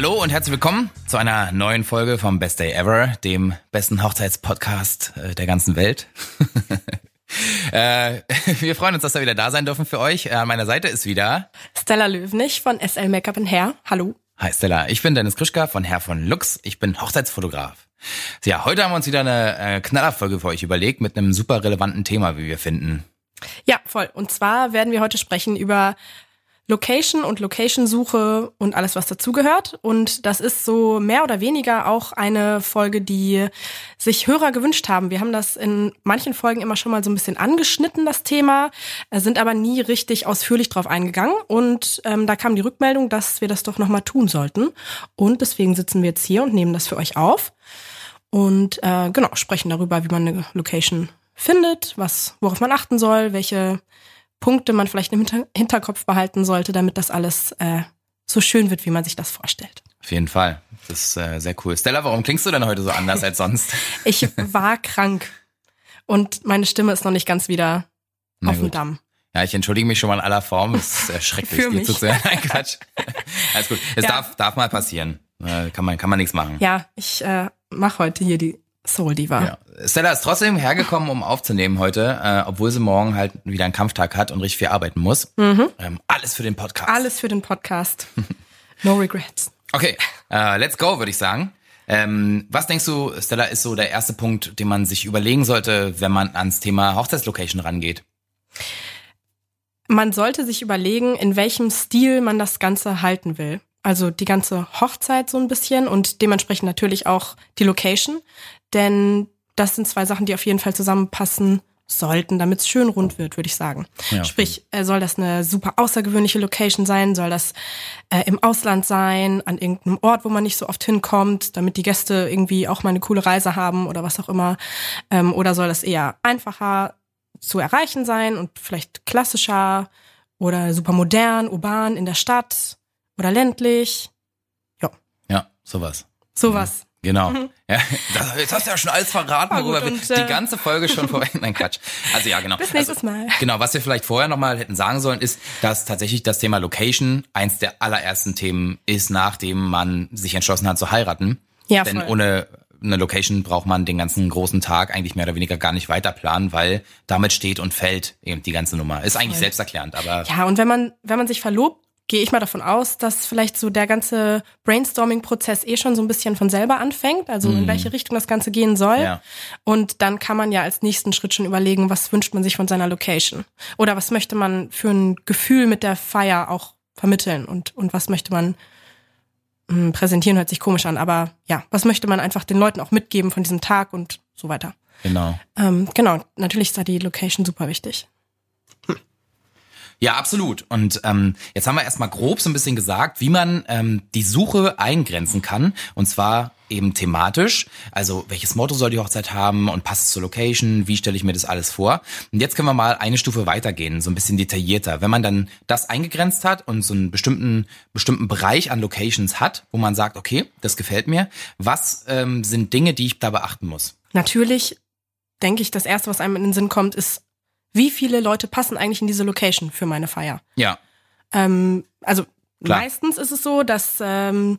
Hallo und herzlich willkommen zu einer neuen Folge vom Best Day Ever, dem besten Hochzeitspodcast äh, der ganzen Welt. äh, wir freuen uns, dass wir wieder da sein dürfen für euch. Äh, an meiner Seite ist wieder Stella Löwenich von SL Makeup Hair. Hallo. Hi Stella, ich bin Dennis Krischka von Herr von Lux. Ich bin Hochzeitsfotograf. Ja, heute haben wir uns wieder eine äh, Knallerfolge für euch überlegt mit einem super relevanten Thema, wie wir finden. Ja, voll. Und zwar werden wir heute sprechen über Location und Location-Suche und alles, was dazugehört. Und das ist so mehr oder weniger auch eine Folge, die sich Hörer gewünscht haben. Wir haben das in manchen Folgen immer schon mal so ein bisschen angeschnitten, das Thema, äh, sind aber nie richtig ausführlich drauf eingegangen. Und ähm, da kam die Rückmeldung, dass wir das doch nochmal tun sollten. Und deswegen sitzen wir jetzt hier und nehmen das für euch auf. Und äh, genau, sprechen darüber, wie man eine Location findet, was, worauf man achten soll, welche Punkte man vielleicht im Hinterkopf behalten sollte, damit das alles äh, so schön wird, wie man sich das vorstellt. Auf jeden Fall. Das ist äh, sehr cool. Stella, warum klingst du denn heute so anders als sonst? ich war krank und meine Stimme ist noch nicht ganz wieder Na auf gut. dem Damm. Ja, ich entschuldige mich schon mal in aller Form. Es ist schrecklich, dir zuzuhören. Nein, Quatsch. Alles gut. Es ja. darf, darf mal passieren. Äh, kann man, kann man nichts machen. Ja, ich äh, mache heute hier die Soul Diva. Ja. Stella ist trotzdem hergekommen, um aufzunehmen heute, äh, obwohl sie morgen halt wieder einen Kampftag hat und richtig viel arbeiten muss. Mhm. Ähm, alles für den Podcast. Alles für den Podcast. No regrets. Okay, uh, let's go, würde ich sagen. Ähm, was denkst du, Stella, ist so der erste Punkt, den man sich überlegen sollte, wenn man ans Thema Hochzeitslocation rangeht? Man sollte sich überlegen, in welchem Stil man das Ganze halten will. Also die ganze Hochzeit so ein bisschen und dementsprechend natürlich auch die Location. Denn das sind zwei Sachen, die auf jeden Fall zusammenpassen sollten, damit es schön rund wird, würde ich sagen. Ja, Sprich, äh, soll das eine super außergewöhnliche Location sein? Soll das äh, im Ausland sein, an irgendeinem Ort, wo man nicht so oft hinkommt, damit die Gäste irgendwie auch mal eine coole Reise haben oder was auch immer? Ähm, oder soll das eher einfacher zu erreichen sein und vielleicht klassischer oder super modern, urban in der Stadt oder ländlich? Ja. Ja, sowas. Sowas. Genau. Mhm. Ja, das, jetzt hast du ja schon alles verraten, worüber wir die äh, ganze Folge schon vorhin. Nein, Quatsch. Also ja, genau. Bis nächstes also, Mal. Genau, was wir vielleicht vorher nochmal hätten sagen sollen, ist, dass tatsächlich das Thema Location eins der allerersten Themen ist, nachdem man sich entschlossen hat zu heiraten. Ja, Denn voll. ohne eine Location braucht man den ganzen großen Tag eigentlich mehr oder weniger gar nicht weiter planen, weil damit steht und fällt eben die ganze Nummer. Ist eigentlich voll. selbsterklärend, aber. Ja, und wenn man, wenn man sich verlobt, gehe ich mal davon aus, dass vielleicht so der ganze Brainstorming-Prozess eh schon so ein bisschen von selber anfängt, also mhm. in welche Richtung das Ganze gehen soll. Ja. Und dann kann man ja als nächsten Schritt schon überlegen, was wünscht man sich von seiner Location? Oder was möchte man für ein Gefühl mit der Feier auch vermitteln und, und was möchte man mh, hm, präsentieren, hört sich komisch an, aber ja, was möchte man einfach den Leuten auch mitgeben von diesem Tag und so weiter. Genau. Ähm, genau, natürlich ist da die Location super wichtig. Ja, absolut. Und ähm, jetzt haben wir erstmal grob so ein bisschen gesagt, wie man ähm, die Suche eingrenzen kann. Und zwar eben thematisch. Also welches Motto soll die Hochzeit haben und passt es zur Location? Wie stelle ich mir das alles vor? Und jetzt können wir mal eine Stufe weitergehen, so ein bisschen detaillierter. Wenn man dann das eingegrenzt hat und so einen bestimmten, bestimmten Bereich an Locations hat, wo man sagt, okay, das gefällt mir, was ähm, sind Dinge, die ich da beachten muss? Natürlich denke ich, das Erste, was einem in den Sinn kommt, ist wie viele Leute passen eigentlich in diese Location für meine Feier? Ja. Ähm, also Klar. meistens ist es so, dass ähm,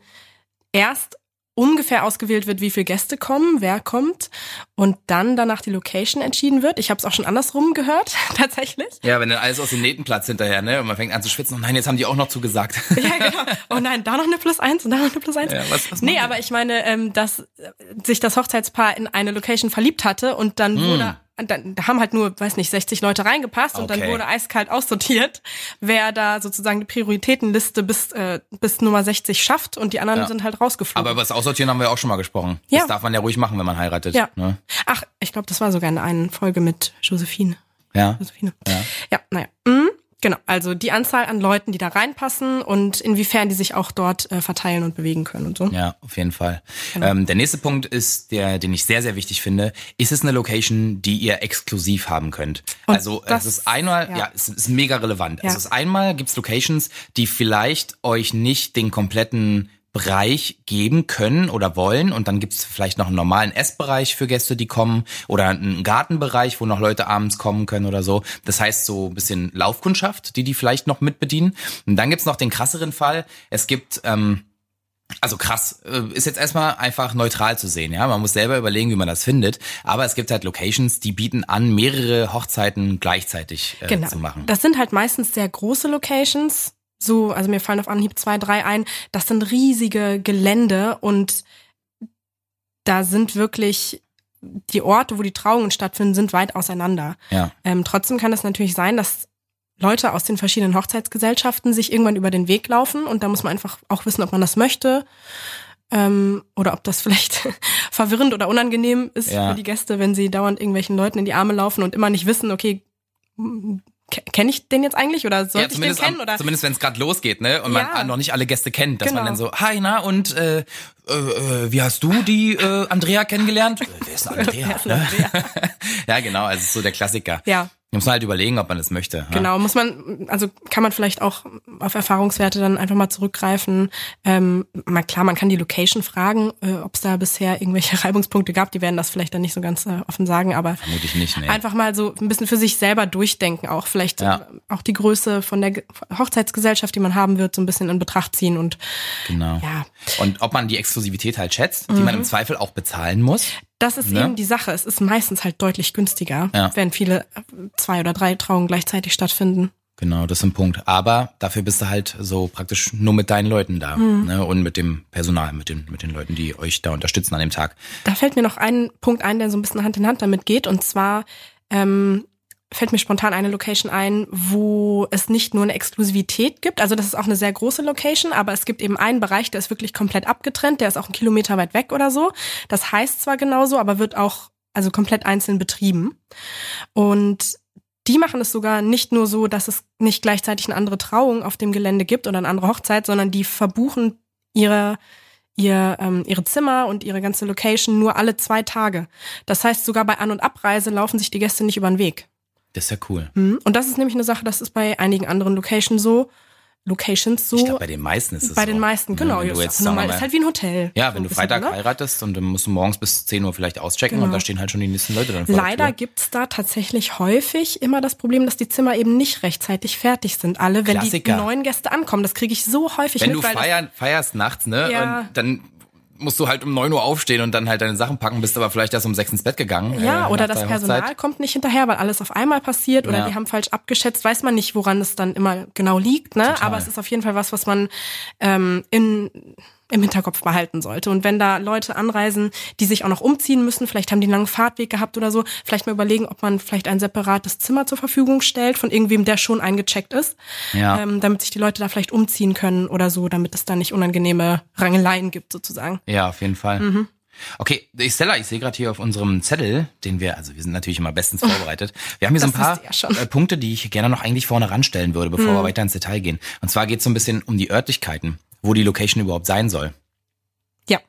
erst ungefähr ausgewählt wird, wie viele Gäste kommen, wer kommt und dann danach die Location entschieden wird. Ich habe es auch schon andersrum gehört, tatsächlich. Ja, wenn dann alles aus dem Nähtenplatz hinterher, ne? Und man fängt an zu schwitzen. Oh nein, jetzt haben die auch noch zugesagt. Ja, genau. Oh nein, da noch eine Plus eins und da noch eine Plus eins. Ja, was, was nee, aber ich meine, ähm, dass sich das Hochzeitspaar in eine Location verliebt hatte und dann hm. wurde dann, da haben halt nur, weiß nicht, 60 Leute reingepasst okay. und dann wurde eiskalt aussortiert, wer da sozusagen die Prioritätenliste bis, äh, bis Nummer 60 schafft und die anderen ja. sind halt rausgeflogen. Aber über das Aussortieren haben wir auch schon mal gesprochen. Ja. Das darf man ja ruhig machen, wenn man heiratet. Ja. Ne? Ach, ich glaube, das war sogar in einer Folge mit Josephine. Ja. Josephine. Ja, ja naja. Mhm. Genau, also die Anzahl an Leuten, die da reinpassen und inwiefern die sich auch dort äh, verteilen und bewegen können und so. Ja, auf jeden Fall. Genau. Ähm, der nächste Punkt ist, der, den ich sehr, sehr wichtig finde, ist es eine Location, die ihr exklusiv haben könnt. Und also das, es ist einmal, ja, ja es ist mega relevant. Ja. Also es ist einmal gibt's Locations, die vielleicht euch nicht den kompletten Bereich geben können oder wollen. Und dann gibt's vielleicht noch einen normalen Essbereich für Gäste, die kommen oder einen Gartenbereich, wo noch Leute abends kommen können oder so. Das heißt so ein bisschen Laufkundschaft, die die vielleicht noch mitbedienen. Und dann gibt's noch den krasseren Fall. Es gibt ähm, Also krass, äh, ist jetzt erstmal einfach neutral zu sehen, ja. Man muss selber überlegen, wie man das findet. Aber es gibt halt Locations, die bieten an, mehrere Hochzeiten gleichzeitig äh, Genau. zu machen. Das sind halt meistens sehr große Locations. So, also mir fallen auf Anhieb zwei, drei ein. Das sind riesige Gelände und da sind wirklich die Orte, wo die Trauungen stattfinden, sind weit auseinander. Ja. Ähm, trotzdem kann es natürlich sein, dass Leute aus den verschiedenen Hochzeitsgesellschaften sich irgendwann über den Weg laufen und da muss man einfach auch wissen, ob man das möchte ähm, oder ob das vielleicht verwirrend oder unangenehm ist Ja. für die Gäste, wenn sie dauernd irgendwelchen Leuten in die Arme laufen und immer nicht wissen, okay, kenne ich den jetzt eigentlich oder sollte ja, ich den zumindest, kennen am- oder zumindest wenn es gerade losgeht, ne? Und man Ja. noch nicht alle Gäste kennt, dass man Genau. dann so, hi, na, und äh, äh, äh, wie hast du die äh, Andrea kennengelernt? Wer ist Andrea? Wer ist ne? Andrea? ja, genau, also so der Klassiker. ja, muss man halt überlegen, ob man das möchte. Genau, muss man, also kann man vielleicht auch auf Erfahrungswerte dann einfach mal zurückgreifen. Ähm, mal klar, man kann die Location fragen, äh, ob es da bisher irgendwelche Reibungspunkte gab. Die werden das vielleicht dann nicht so ganz äh, offen sagen, aber Vermute ich nicht, ne? einfach mal so ein bisschen für sich selber durchdenken, auch vielleicht Ja. äh, auch die Größe von der Ge- Hochzeitsgesellschaft, die man haben wird, so ein bisschen in Betracht ziehen und Genau. ja, Und ob man die Exklusivität halt schätzt, die man Mhm. im Zweifel auch bezahlen muss. Das ist Ne? eben die Sache. Es ist meistens halt deutlich günstiger, Ja. wenn viele äh, zwei oder drei Trauungen gleichzeitig stattfinden. Genau, das ist ein Punkt. Aber dafür bist du halt so praktisch nur mit deinen Leuten da. Mhm. Ne? Und mit dem Personal, mit den, mit den Leuten, die euch da unterstützen an dem Tag. Da fällt mir noch ein Punkt ein, der so ein bisschen Hand in Hand damit geht. Und zwar ähm, fällt mir spontan eine Location ein, wo es nicht nur eine Exklusivität gibt. Also das ist auch eine sehr große Location, aber es gibt eben einen Bereich, der ist wirklich komplett abgetrennt. Der ist auch einen Kilometer weit weg oder so. Das heißt zwar genauso, aber wird auch also komplett einzeln betrieben. Und die machen es sogar nicht nur so, dass es nicht gleichzeitig eine andere Trauung auf dem Gelände gibt oder eine andere Hochzeit, sondern die verbuchen ihre ihr, ähm, ihre Zimmer und ihre ganze Location nur alle zwei Tage. Das heißt, sogar bei An- und Abreise laufen sich die Gäste nicht über den Weg. Das ist ja cool. Mhm. Und das ist nämlich eine Sache, das ist bei einigen anderen Locations so. Locations so. Ich glaube, bei den meisten ist es bei so. den meisten, Ne, genau. Wenn du ist jetzt, normal, mal, ist halt wie ein Hotel. ja, So wenn du Freitag ne? heiratest und dann musst du morgens bis 10 Uhr vielleicht auschecken und Genau. da stehen halt schon die nächsten Leute dann vor der Leider Tür. gibt's da tatsächlich häufig immer das Problem, dass die Zimmer eben nicht rechtzeitig fertig sind. Alle, wenn Klassiker. die neuen Gäste ankommen. Das kriege ich so häufig Wenn mit, du weil das feiern, feierst nachts, ne? Ja. Und dann musst du halt um 9 Uhr aufstehen und dann halt deine Sachen packen, bist aber vielleicht erst um 6 ins Bett gegangen. Ja, äh, oder das Personal Hochzeit. kommt nicht hinterher, weil alles auf einmal passiert oder Ja. die haben falsch abgeschätzt. Weiß man nicht, woran es dann immer genau liegt, ne? Total. Aber es ist auf jeden Fall was, was man ähm, in, im Hinterkopf behalten sollte. Und wenn da Leute anreisen, die sich auch noch umziehen müssen, vielleicht haben die einen langen Fahrtweg gehabt oder so, vielleicht mal überlegen, ob man vielleicht ein separates Zimmer zur Verfügung stellt von irgendwem, der schon eingecheckt ist, Ja. ähm, damit sich die Leute da vielleicht umziehen können oder so, damit es da nicht unangenehme Rangeleien gibt sozusagen. Ja, auf jeden Fall. Mhm. Okay, Stella, ich sehe gerade hier auf unserem Zettel, den wir, also wir sind natürlich immer bestens vorbereitet. Wir haben hier so ein Das paar ja. Mhm. äh, Punkte, die ich gerne noch eigentlich vorne ranstellen würde, bevor wir weiter ins Detail gehen. Und zwar geht es so ein bisschen um die Örtlichkeiten, wo die Location überhaupt sein soll. Ja,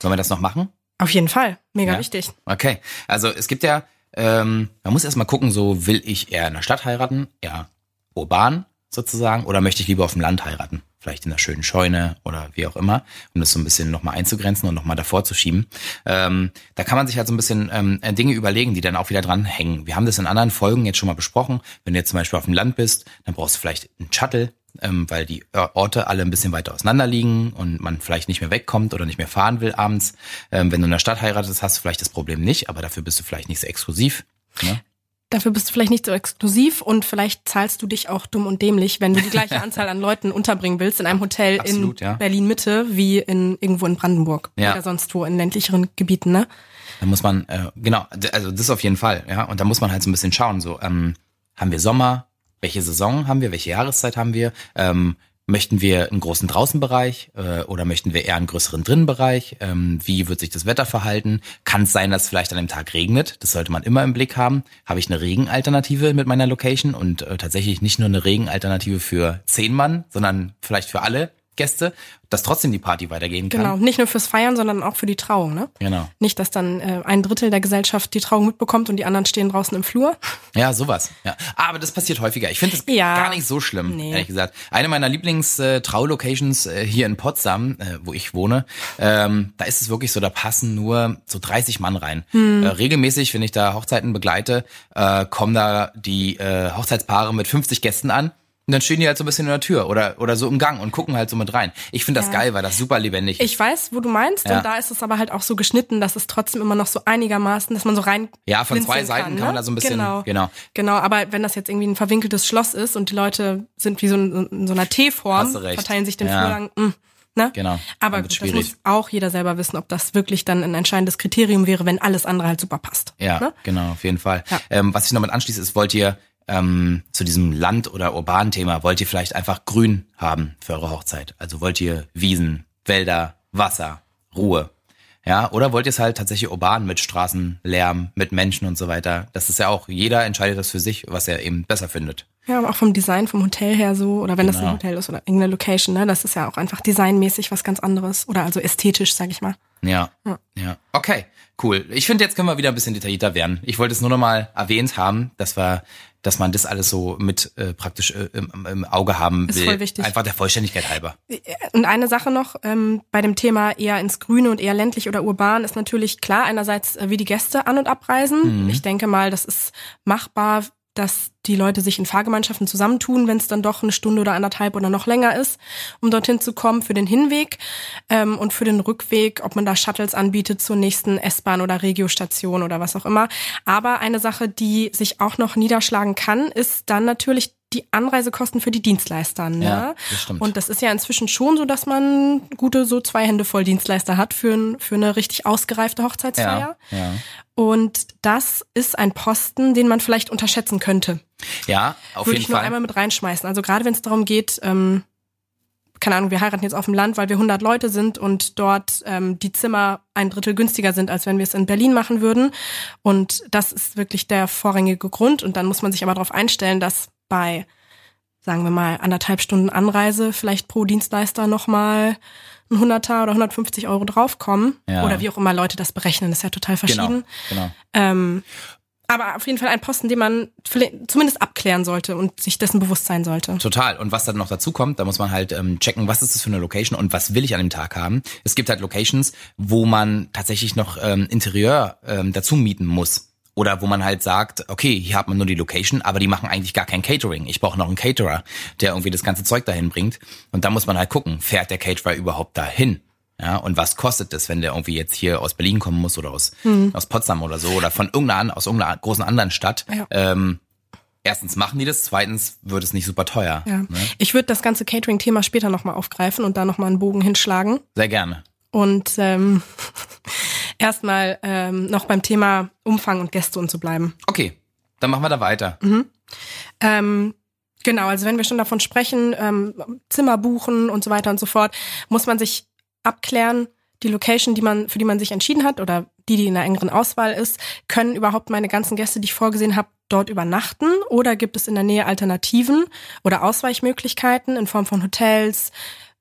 Sollen wir das noch machen? auf jeden Fall. Mega Ja. wichtig. Okay, also es gibt ja, ähm, man muss erstmal gucken, so will ich eher in der Stadt heiraten, eher urban sozusagen, oder möchte ich lieber auf dem Land heiraten? Vielleicht in einer schönen Scheune oder wie auch immer, um das so ein bisschen nochmal einzugrenzen und nochmal davor zu schieben. Ähm, da kann man sich halt so ein bisschen ähm, Dinge überlegen, die dann auch wieder dran hängen. Wir haben das in anderen Folgen jetzt schon mal besprochen. Wenn du jetzt zum Beispiel auf dem Land bist, dann brauchst du vielleicht einen Shuttle, ähm, weil die Orte alle ein bisschen weiter auseinander liegen und man vielleicht nicht mehr wegkommt oder nicht mehr fahren will abends. Ähm, wenn du in der Stadt heiratest, hast du vielleicht das Problem nicht, aber dafür bist du vielleicht nicht so exklusiv. Ne? Dafür bist du vielleicht nicht so exklusiv und vielleicht zahlst du dich auch dumm und dämlich, wenn du die gleiche Anzahl an Leuten unterbringen willst in einem Hotel Absolut, in ja. Berlin Mitte wie in irgendwo in Brandenburg Ja. oder sonst wo in ländlicheren Gebieten, ne? Da muss man, äh, genau, also das auf jeden Fall, ja. Und da muss man halt so ein bisschen schauen, so, ähm, haben wir Sommer, welche Saison haben wir, welche Jahreszeit haben wir, ähm, möchten wir einen großen Draußenbereich äh, oder möchten wir eher einen größeren Drinnenbereich? Ähm, wie wird sich das Wetter verhalten? Kann es sein, dass vielleicht an dem Tag regnet? Das sollte man immer im Blick haben. Habe ich eine Regenalternative mit meiner Location und äh, tatsächlich nicht nur eine Regenalternative für zehn Mann, sondern vielleicht für alle Gäste, dass trotzdem die Party weitergehen kann. Genau, nicht nur fürs Feiern, sondern auch für die Trauung, ne? Genau. Nicht, dass dann äh, ein Drittel der Gesellschaft die Trauung mitbekommt und die anderen stehen draußen im Flur. Ja, sowas. Ja. Aber das passiert häufiger. Ich finde das Ja. gar nicht so schlimm, Nee. ehrlich gesagt. Eine meiner Lieblings-Trau-Locations äh, hier in Potsdam, äh, wo ich wohne, ähm, da ist es wirklich so, da passen nur so 30 Mann rein. Hm. Äh, regelmäßig, wenn ich da Hochzeiten begleite, äh, kommen da die äh, Hochzeitspaare mit 50 Gästen an. Und dann stehen die halt so ein bisschen in der Tür oder, oder so im Gang und gucken halt so mit rein. Ich finde das Ja. geil, weil das super lebendig ist. Ich weiß, wo du meinst, Ja. und da ist es aber halt auch so geschnitten, dass es trotzdem immer noch so einigermaßen, dass man so rein. Ja, von zwei Seiten kann man da so ein bisschen- Genau. genau. Genau, aber wenn das jetzt irgendwie ein verwinkeltes Schloss ist und die Leute sind wie so in, in so einer T-Form, verteilen sich den Ja. Flur lang. Mh, ne? Genau. Aber gut, das muss auch jeder selber wissen, ob das wirklich dann ein entscheidendes Kriterium wäre, wenn alles andere halt super passt. Ja, Ne? genau, auf jeden Fall. Ja. Ähm, was ich noch mit anschließe, ist, wollt ihr ähm, zu diesem Land- oder urbanen Thema, wollt ihr vielleicht einfach grün haben für eure Hochzeit? Also wollt ihr Wiesen, Wälder, Wasser, Ruhe? Ja, oder wollt ihr es halt tatsächlich urban mit Straßen, Lärm, mit Menschen und so weiter? Das ist ja auch, jeder entscheidet das für sich, was er eben besser findet. Ja, aber auch vom Design, vom Hotel her so, oder wenn das Genau. ein Hotel ist oder irgendeine Location, ne, das ist ja auch einfach designmäßig was ganz anderes. Oder also ästhetisch, sag ich mal. Ja, Ja. ja. Okay, cool. Ich finde, jetzt können wir wieder ein bisschen detaillierter werden. Ich wollte es nur noch mal erwähnt haben, dass wir, dass man das alles so mit äh, praktisch äh, im, im Auge haben Ist will. voll wichtig. Einfach der Vollständigkeit halber. Und eine Sache noch ähm, bei dem Thema eher ins Grüne und eher ländlich oder urban ist natürlich klar, einerseits, äh, wie die Gäste an- und abreisen. Ich denke mal, das ist machbar, dass die Leute sich in Fahrgemeinschaften zusammentun, wenn es dann doch eine Stunde oder anderthalb oder noch länger ist, um dorthin zu kommen für den Hinweg ähm, und für den Rückweg, ob man da Shuttles anbietet zur nächsten S-Bahn oder Regiostation oder was auch immer. Aber eine Sache, die sich auch noch niederschlagen kann, ist dann natürlich die Anreisekosten für die Dienstleister. Ne? Ja, das stimmt. Und das ist ja inzwischen schon so, dass man gute so zwei Hände voll Dienstleister hat für, ein, für eine richtig ausgereifte Hochzeitsfeier. Ja, ja. Und das ist ein Posten, den man vielleicht unterschätzen könnte. Ja, auf Würde jeden ich nur Fall. einmal mit reinschmeißen. Also gerade wenn es darum geht, ähm, keine Ahnung, wir heiraten jetzt auf dem Land, weil wir 100 Leute sind und dort ähm, die Zimmer ein Drittel günstiger sind, als wenn wir es in Berlin machen würden. Und das ist wirklich der vorrangige Grund. Und dann muss man sich aber darauf einstellen, dass bei, sagen wir mal, anderthalb Stunden Anreise vielleicht pro Dienstleister nochmal ein 100er oder 150 Euro draufkommen. Ja. Oder wie auch immer Leute das berechnen. Das ist ja total verschieden. Genau, genau. Ähm, aber auf jeden Fall ein Posten, den man zumindest abklären sollte und sich dessen bewusst sein sollte. Total. Und was dann noch dazu kommt, da muss man halt ähm, checken, was ist das für eine Location und was will ich an dem Tag haben. Es gibt halt Locations, wo man tatsächlich noch ähm, Interieur ähm, dazu mieten muss. Oder wo man halt sagt, okay, hier hat man nur die Location, aber die machen eigentlich gar kein Catering. Ich brauche noch einen Caterer, der irgendwie das ganze Zeug dahin bringt. Und da muss man halt gucken, fährt der Caterer überhaupt dahin? Ja, und was kostet es, wenn der irgendwie jetzt hier aus Berlin kommen muss oder aus, aus Potsdam oder so oder von irgendeiner, aus irgendeiner großen anderen Stadt? Ja. Ähm, erstens machen die das, zweitens wird es nicht super teuer. Ja. Ne? Ich würde das ganze Catering-Thema später nochmal aufgreifen und da nochmal einen Bogen hinschlagen. Sehr gerne. Und ähm, erstmal ähm, noch beim Thema Umfang und Gäste und so bleiben. Okay, dann machen wir da weiter. Ähm, genau, also wenn wir schon davon sprechen, ähm, Zimmer buchen und so weiter und so fort, muss man sich abklären, die Location, die man, für die man sich entschieden hat oder die, die in einer engeren Auswahl ist, können überhaupt meine ganzen Gäste, die ich vorgesehen habe, dort übernachten oder gibt es in der Nähe Alternativen oder Ausweichmöglichkeiten in Form von Hotels,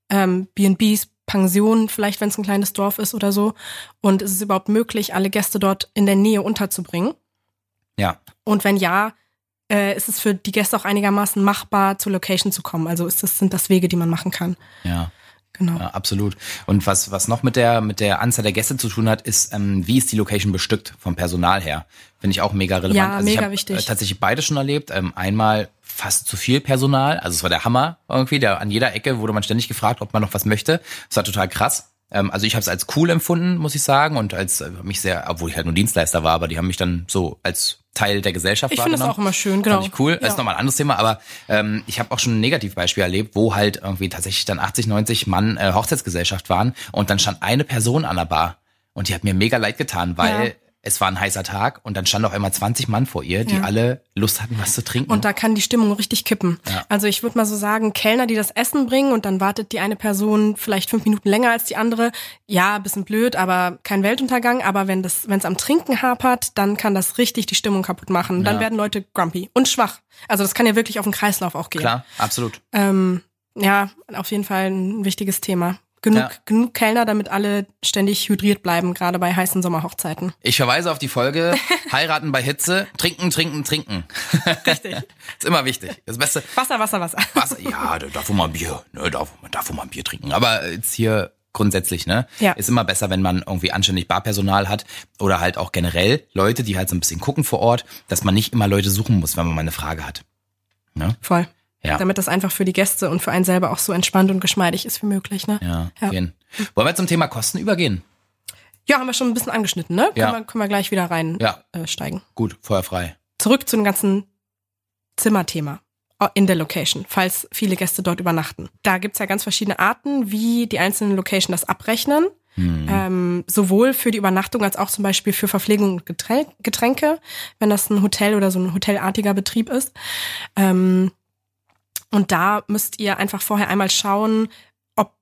ähm, B&Bs, Pensionen, vielleicht wenn es ein kleines Dorf ist oder so. Und ist es überhaupt möglich, alle Gäste dort in der Nähe unterzubringen? Ja, Und wenn ja, äh, ist es für die Gäste auch einigermaßen machbar, zur Location zu kommen? Also ist das, sind das Wege, die man machen kann? ja. Genau. Ja, absolut. Und was, was noch mit der, mit der Anzahl der Gäste zu tun hat, ist, ähm, wie ist die Location bestückt vom Personal her? Finde ich auch mega relevant. Ja, also ich mega hab, wichtig. Äh, tatsächlich beides schon erlebt. Ähm, einmal fast zu viel Personal. Also es war der Hammer irgendwie. Der, an jeder Ecke wurde man ständig gefragt, ob man noch was möchte. Das war total krass. Ähm, also ich habe es als cool empfunden, muss ich sagen. Und als äh, mich sehr, obwohl ich halt nur Dienstleister war, aber die haben mich dann so als Teil der Gesellschaft Ich finde das wahrgenommen. auch immer schön, genau. Fand ich cool. Ja. Das ist nochmal ein anderes Thema, aber ähm, ich habe auch schon ein Negativbeispiel erlebt, wo halt irgendwie tatsächlich dann 80, 90 Mann äh, Hochzeitsgesellschaft waren und dann stand eine Person an der Bar und die hat mir mega leid getan, weil Ja. Es war ein heißer Tag und dann stand auf einmal 20 Mann vor ihr, die Ja. alle Lust hatten, was zu trinken. Und da kann die Stimmung richtig kippen. Ja. Also ich würde mal so sagen, Kellner, die das Essen bringen und dann wartet die eine Person vielleicht fünf Minuten länger als die andere. Ja, bisschen blöd, aber kein Weltuntergang. Aber wenn das, wenn es am Trinken hapert, dann kann das richtig die Stimmung kaputt machen. Dann Ja. werden Leute grumpy und schwach. Also das kann ja wirklich auf den Kreislauf auch gehen. Klar, absolut. Ähm, ja, auf jeden Fall ein wichtiges Thema. Genug, Ja. genug Kellner, damit alle ständig hydriert bleiben, gerade bei heißen Sommerhochzeiten. Ich verweise auf die Folge Heiraten bei Hitze, trinken, trinken, trinken. Richtig. ist immer wichtig. Das Beste. Wasser, Wasser, Wasser. Was? Ja, da darf man mal ein Bier, ne, darf, darf man mal ein Bier trinken. Aber jetzt hier grundsätzlich, ne? Ja. Ist immer besser, wenn man irgendwie anständig Barpersonal hat oder halt auch generell Leute, die halt so ein bisschen gucken vor Ort, dass man nicht immer Leute suchen muss, wenn man mal eine Frage hat. Ne? Voll. Ja. Damit das einfach für die Gäste und für einen selber auch so entspannt und geschmeidig ist wie möglich. Ne? Ja, Ja. Gehen. Wollen wir zum Thema Kosten übergehen? Ja, haben wir schon ein bisschen angeschnitten, ne? Ja. Können, wir, können wir gleich wieder rein Ja. äh, steigen. Gut, feuerfrei. Zurück zu dem ganzen Zimmerthema äh, in der Location, falls viele Gäste dort übernachten. Da gibt's ja ganz verschiedene Arten, wie die einzelnen Location das abrechnen. Hm. Ähm, sowohl für die Übernachtung als auch zum Beispiel für Verpflegung und Geträn- Getränke, wenn das ein Hotel oder so ein hotelartiger Betrieb ist. Ähm, und da müsst ihr einfach vorher einmal schauen, ob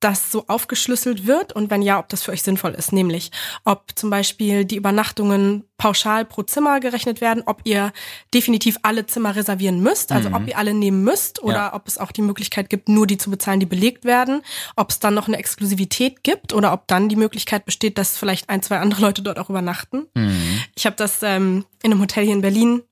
das so aufgeschlüsselt wird und wenn ja, ob das für euch sinnvoll ist. Nämlich, ob zum Beispiel die Übernachtungen pauschal pro Zimmer gerechnet werden, ob ihr definitiv alle Zimmer reservieren müsst, also Mhm. ob ihr alle nehmen müsst oder Ja. ob es auch die Möglichkeit gibt, nur die zu bezahlen, die belegt werden, ob es dann noch eine Exklusivität gibt oder ob dann die Möglichkeit besteht, dass vielleicht ein, zwei andere Leute dort auch übernachten. Mhm. Ich habe das ähm, in einem Hotel hier in Berlin.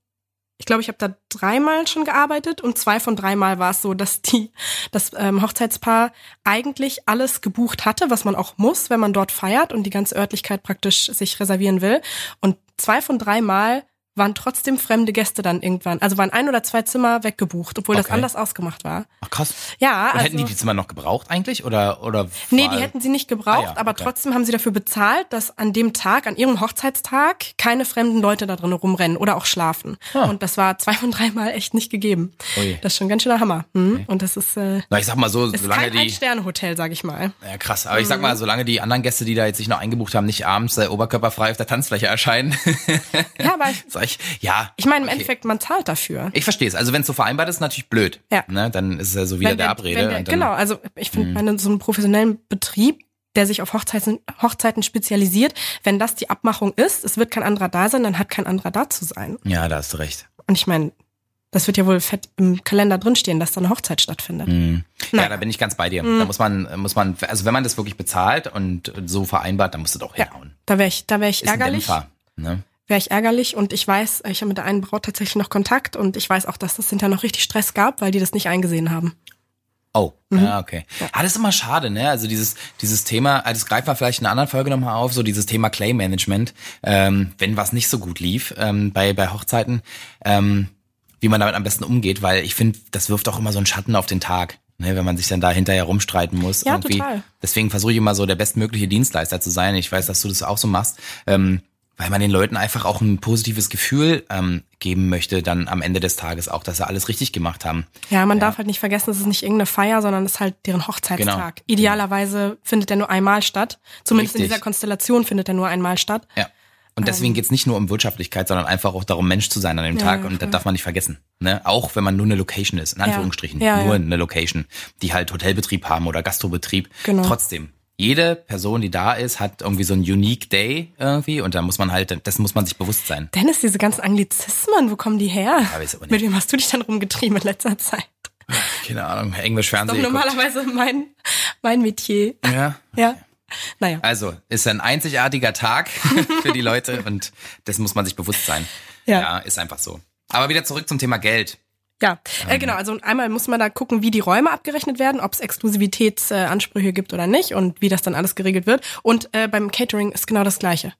Ich glaube, ich habe da dreimal schon gearbeitet und zwei von dreimal war es so, dass die das ähm, Hochzeitspaar eigentlich alles gebucht hatte, was man auch muss, wenn man dort feiert und die ganze Örtlichkeit praktisch sich reservieren will. Und zwei von dreimal waren trotzdem fremde Gäste dann irgendwann. Also waren ein oder zwei Zimmer weggebucht, obwohl das Okay. anders ausgemacht war. Ach krass. Ja, Und also hätten die die Zimmer noch gebraucht eigentlich? Oder, oder Nee, die hätten sie nicht gebraucht, Ah ja, aber okay. trotzdem haben sie dafür bezahlt, dass an dem Tag, an ihrem Hochzeitstag, keine fremden Leute da drin rumrennen oder auch schlafen. Ah. Und das war zwei von dreimal echt nicht gegeben. Ui. Das ist schon ganz schöner Hammer. Hm? Und das ist, äh, Na, ich sag mal so, ist solange kein die. Ein-Sterne-Hotel, sag ich mal. Ja, krass. Aber ich sag mal, solange die anderen Gäste, die da jetzt sich noch eingebucht haben, nicht abends äh, oberkörperfrei auf der Tanzfläche erscheinen. Ja, aber ich, ich, ja. ich meine, im okay. Endeffekt, man zahlt dafür. Ich verstehe es. Also wenn es so vereinbart ist, natürlich blöd. Ja. Ne? Dann ist es ja so wieder Wenn der, Abrede. wenn und dann, Mhm. genau, also ich finde, bei so einem professionellen Betrieb, der sich auf Hochzeiten, Hochzeiten spezialisiert, wenn das die Abmachung ist, es wird kein anderer da sein, dann hat kein anderer da zu sein. Ja, da hast du recht. Und ich meine, das wird ja wohl fett im Kalender drinstehen, dass da eine Hochzeit stattfindet. Mhm. Ja, Naja. da bin ich ganz bei dir. Mhm. Da muss man, muss man, also wenn man das wirklich bezahlt und so vereinbart, dann musst du doch Ja. hinhauen. Da wäre ich, da wäre ich Ist ein ärgerlich. Dämpfer. Ne? Wäre ich ärgerlich und ich weiß, ich habe mit der einen Braut tatsächlich noch Kontakt und ich weiß auch, dass das hinterher noch richtig Stress gab, weil die das nicht eingesehen haben. Oh, Mhm. ja, okay. Ah, das ist immer schade, ne? Also dieses, dieses Thema, ah, das greifen wir vielleicht in einer anderen Folge nochmal auf, so dieses Thema Clay-Management, ähm, wenn was nicht so gut lief ähm, bei, bei Hochzeiten, ähm, wie man damit am besten umgeht, weil ich finde, das wirft auch immer so einen Schatten auf den Tag. Ne, wenn man sich dann da hinterher rumstreiten muss. Ja, irgendwie. total. Deswegen versuche ich immer so der bestmögliche Dienstleister zu sein. Ich weiß, dass du das auch so machst. Ähm, weil man den Leuten einfach auch ein positives Gefühl ähm, geben möchte, dann am Ende des Tages auch, dass sie alles richtig gemacht haben. Ja, man darf halt nicht vergessen, es ist nicht irgendeine Feier, sondern es ist halt deren Hochzeitstag. Genau. Idealerweise findet der nur einmal statt. Zumindest in Richtig. dieser Konstellation findet er nur einmal statt. Ja. Und deswegen geht's nicht nur um Wirtschaftlichkeit, sondern einfach auch darum, Mensch zu sein an dem Ähm. Ja, Tag. ja, Und das darf man nicht vergessen. Ne? Auch wenn man nur eine Location ist, in Anführungsstrichen. Ja, nur ja. eine Location, die halt Hotelbetrieb haben oder Gastrobetrieb. Genau. Trotzdem. Jede Person, die da ist, hat irgendwie so einen unique Day irgendwie und da muss man halt, dessen muss man sich bewusst sein. Dennis, diese ganzen Anglizismen, wo kommen die her? Mit wem hast du dich dann rumgetrieben in letzter Zeit? Keine Ahnung, Englisch Fernsehen. geguckt. normalerweise mein, mein Metier. Ja. Ja. Naja. Also, ist ein einzigartiger Tag für die Leute und dessen muss man sich bewusst sein. Ja. ja, ist einfach so. Aber wieder zurück zum Thema Geld. Ja, äh, genau. Also einmal muss man da gucken, wie die Räume abgerechnet werden, ob es Exklusivitätsansprüche gibt oder nicht und wie das dann alles geregelt wird. Und äh, beim Catering ist genau das Gleiche.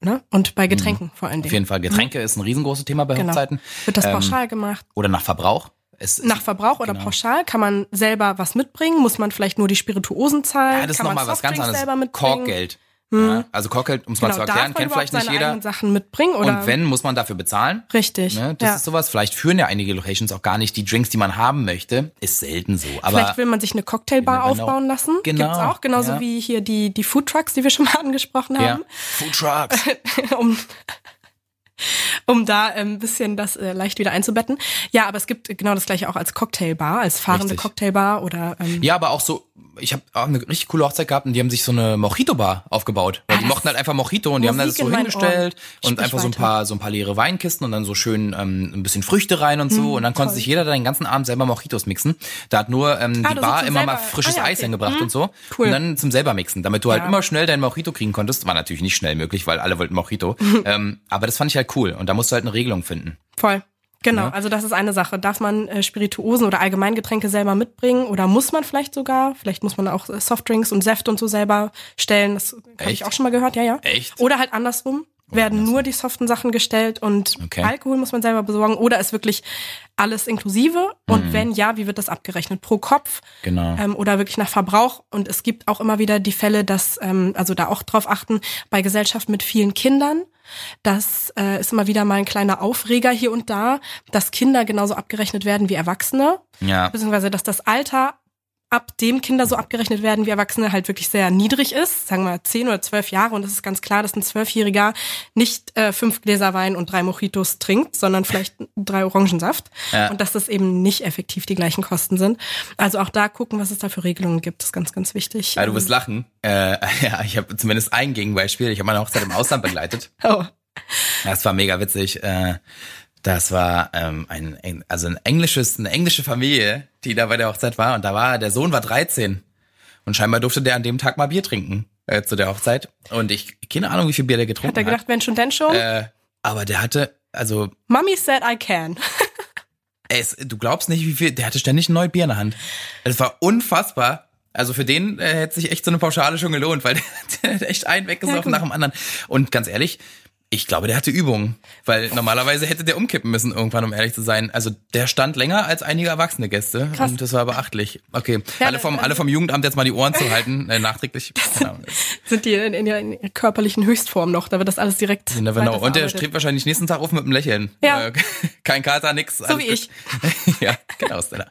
Ne? Und bei Getränken vor allen Auf Dingen. jeden Fall, Getränke ist ein riesengroßes Thema bei Genau. Hochzeiten. Wird das Ähm, pauschal gemacht? Oder nach Verbrauch. Es, Nach Verbrauch oder genau. pauschal? Kann man selber was mitbringen? Muss man vielleicht nur die Spirituosen zahlen? ja, das ist Kann man nochmal was ganz anderes. selber mitbringen? Korkgeld. Ja, also Korkgeld, um es mal Genau, zu darf erklären, kennt vielleicht nicht jeder. Sachen mitbringen? Oder? Und wenn, muss man dafür bezahlen. Richtig. Ne? Das ja. ist sowas. Vielleicht führen ja einige Locations auch gar nicht die Drinks, die man haben möchte. Ist selten so. Aber Vielleicht will man sich eine Cocktailbar know. aufbauen lassen. Genau, Gibt's auch, genauso ja. wie hier die, die Food Trucks, die wir schon mal angesprochen haben. Food Trucks. um, um da ein bisschen das äh, leicht wieder einzubetten. Ja, aber es gibt genau das gleiche auch als Cocktailbar, als fahrende Richtig. Cocktailbar oder ähm, Ja, aber auch so, ich habe auch eine richtig coole Hochzeit gehabt und die haben sich so eine Mojito-Bar aufgebaut. Weil Ah, die mochten halt einfach Mojito und die haben das Musik so hingestellt und einfach so ein paar, so ein paar leere Weinkisten und dann so schön ähm, ein bisschen Früchte rein und so. und dann konnte Hm, toll. sich jeder da den ganzen Abend selber Mojitos mixen. Da hat nur ähm, Ah, die Bar immer mal selber- frisches Ah, ja, Eis okay. hingebracht Hm, und so. cool. Und dann zum selber mixen, damit du halt Ja. immer schnell dein Mojito kriegen konntest. War natürlich nicht schnell möglich, weil alle wollten Mojito. ähm, aber das fand ich halt cool und da musst du halt eine Regelung finden. voll. Genau, Ja. also das ist eine Sache. Darf man äh, Spirituosen oder Allgemeingetränke selber mitbringen oder muss man vielleicht sogar? Vielleicht muss man auch äh, Softdrinks und Säfte und so selber stellen. Das habe ich auch schon mal gehört, ja, ja. Echt? Oder halt andersrum. werden nur die soften Sachen gestellt und Okay. Alkohol muss man selber besorgen oder ist wirklich alles inklusive? Und wenn ja, wie wird das abgerechnet? Pro Kopf Genau. ähm, oder wirklich nach Verbrauch? Und es gibt auch immer wieder die Fälle, dass, ähm, also da auch drauf achten, bei Gesellschaften mit vielen Kindern, das äh, ist immer wieder mal ein kleiner Aufreger hier und da, dass Kinder genauso abgerechnet werden wie Erwachsene, ja. beziehungsweise dass das Alter ab dem Kinder so abgerechnet werden wie Erwachsene halt wirklich sehr niedrig ist, sagen wir zehn oder zwölf Jahre und es ist ganz klar, dass ein Zwölfjähriger nicht äh, fünf Gläser Wein und drei Mojitos trinkt, sondern vielleicht drei Orangensaft Ja. und dass das eben nicht effektiv die gleichen Kosten sind. Also auch da gucken, was es da für Regelungen gibt, ist ganz, ganz wichtig. Ja, du wirst lachen. Äh, ja, ich habe zumindest ein Gegenbeispiel. Ich habe meine Hochzeit im Ausland begleitet. Oh. Das war mega witzig. Äh, das war ähm, ein, also ein englisches, eine englische Familie, die da bei der Hochzeit war. Und da war der Sohn war 13 und scheinbar durfte der an dem Tag mal Bier trinken äh, zu der Hochzeit. Und ich keine Ahnung, wie viel Bier der getrunken Hat er gedacht, Mensch und denn schon? Äh, aber der hatte, also Mommy said I can. es, du glaubst nicht, wie viel, der hatte ständig ein neues Bier in der Hand. Es war unfassbar. Also für den äh, hätte sich echt so eine Pauschale schon gelohnt, weil der, der hat echt einen weggesoffen Ja, nach dem anderen. Und ganz ehrlich, ich glaube, der hatte Übung, weil normalerweise hätte der umkippen müssen irgendwann, um ehrlich zu sein. Also der stand länger als einige erwachsene Gäste Krass. und das war beachtlich. Okay, Ja, alle vom also- alle vom Jugendamt jetzt mal die Ohren zu halten, äh, nachträglich. Genau. Sind die in, in ihrer körperlichen Höchstform noch, da wird das alles direkt never know. Und der strebt wahrscheinlich nächsten Tag auf mit einem Lächeln. Ja. Äh, kein Kater, nix. So wie gut. ich. ja, genau, Stella.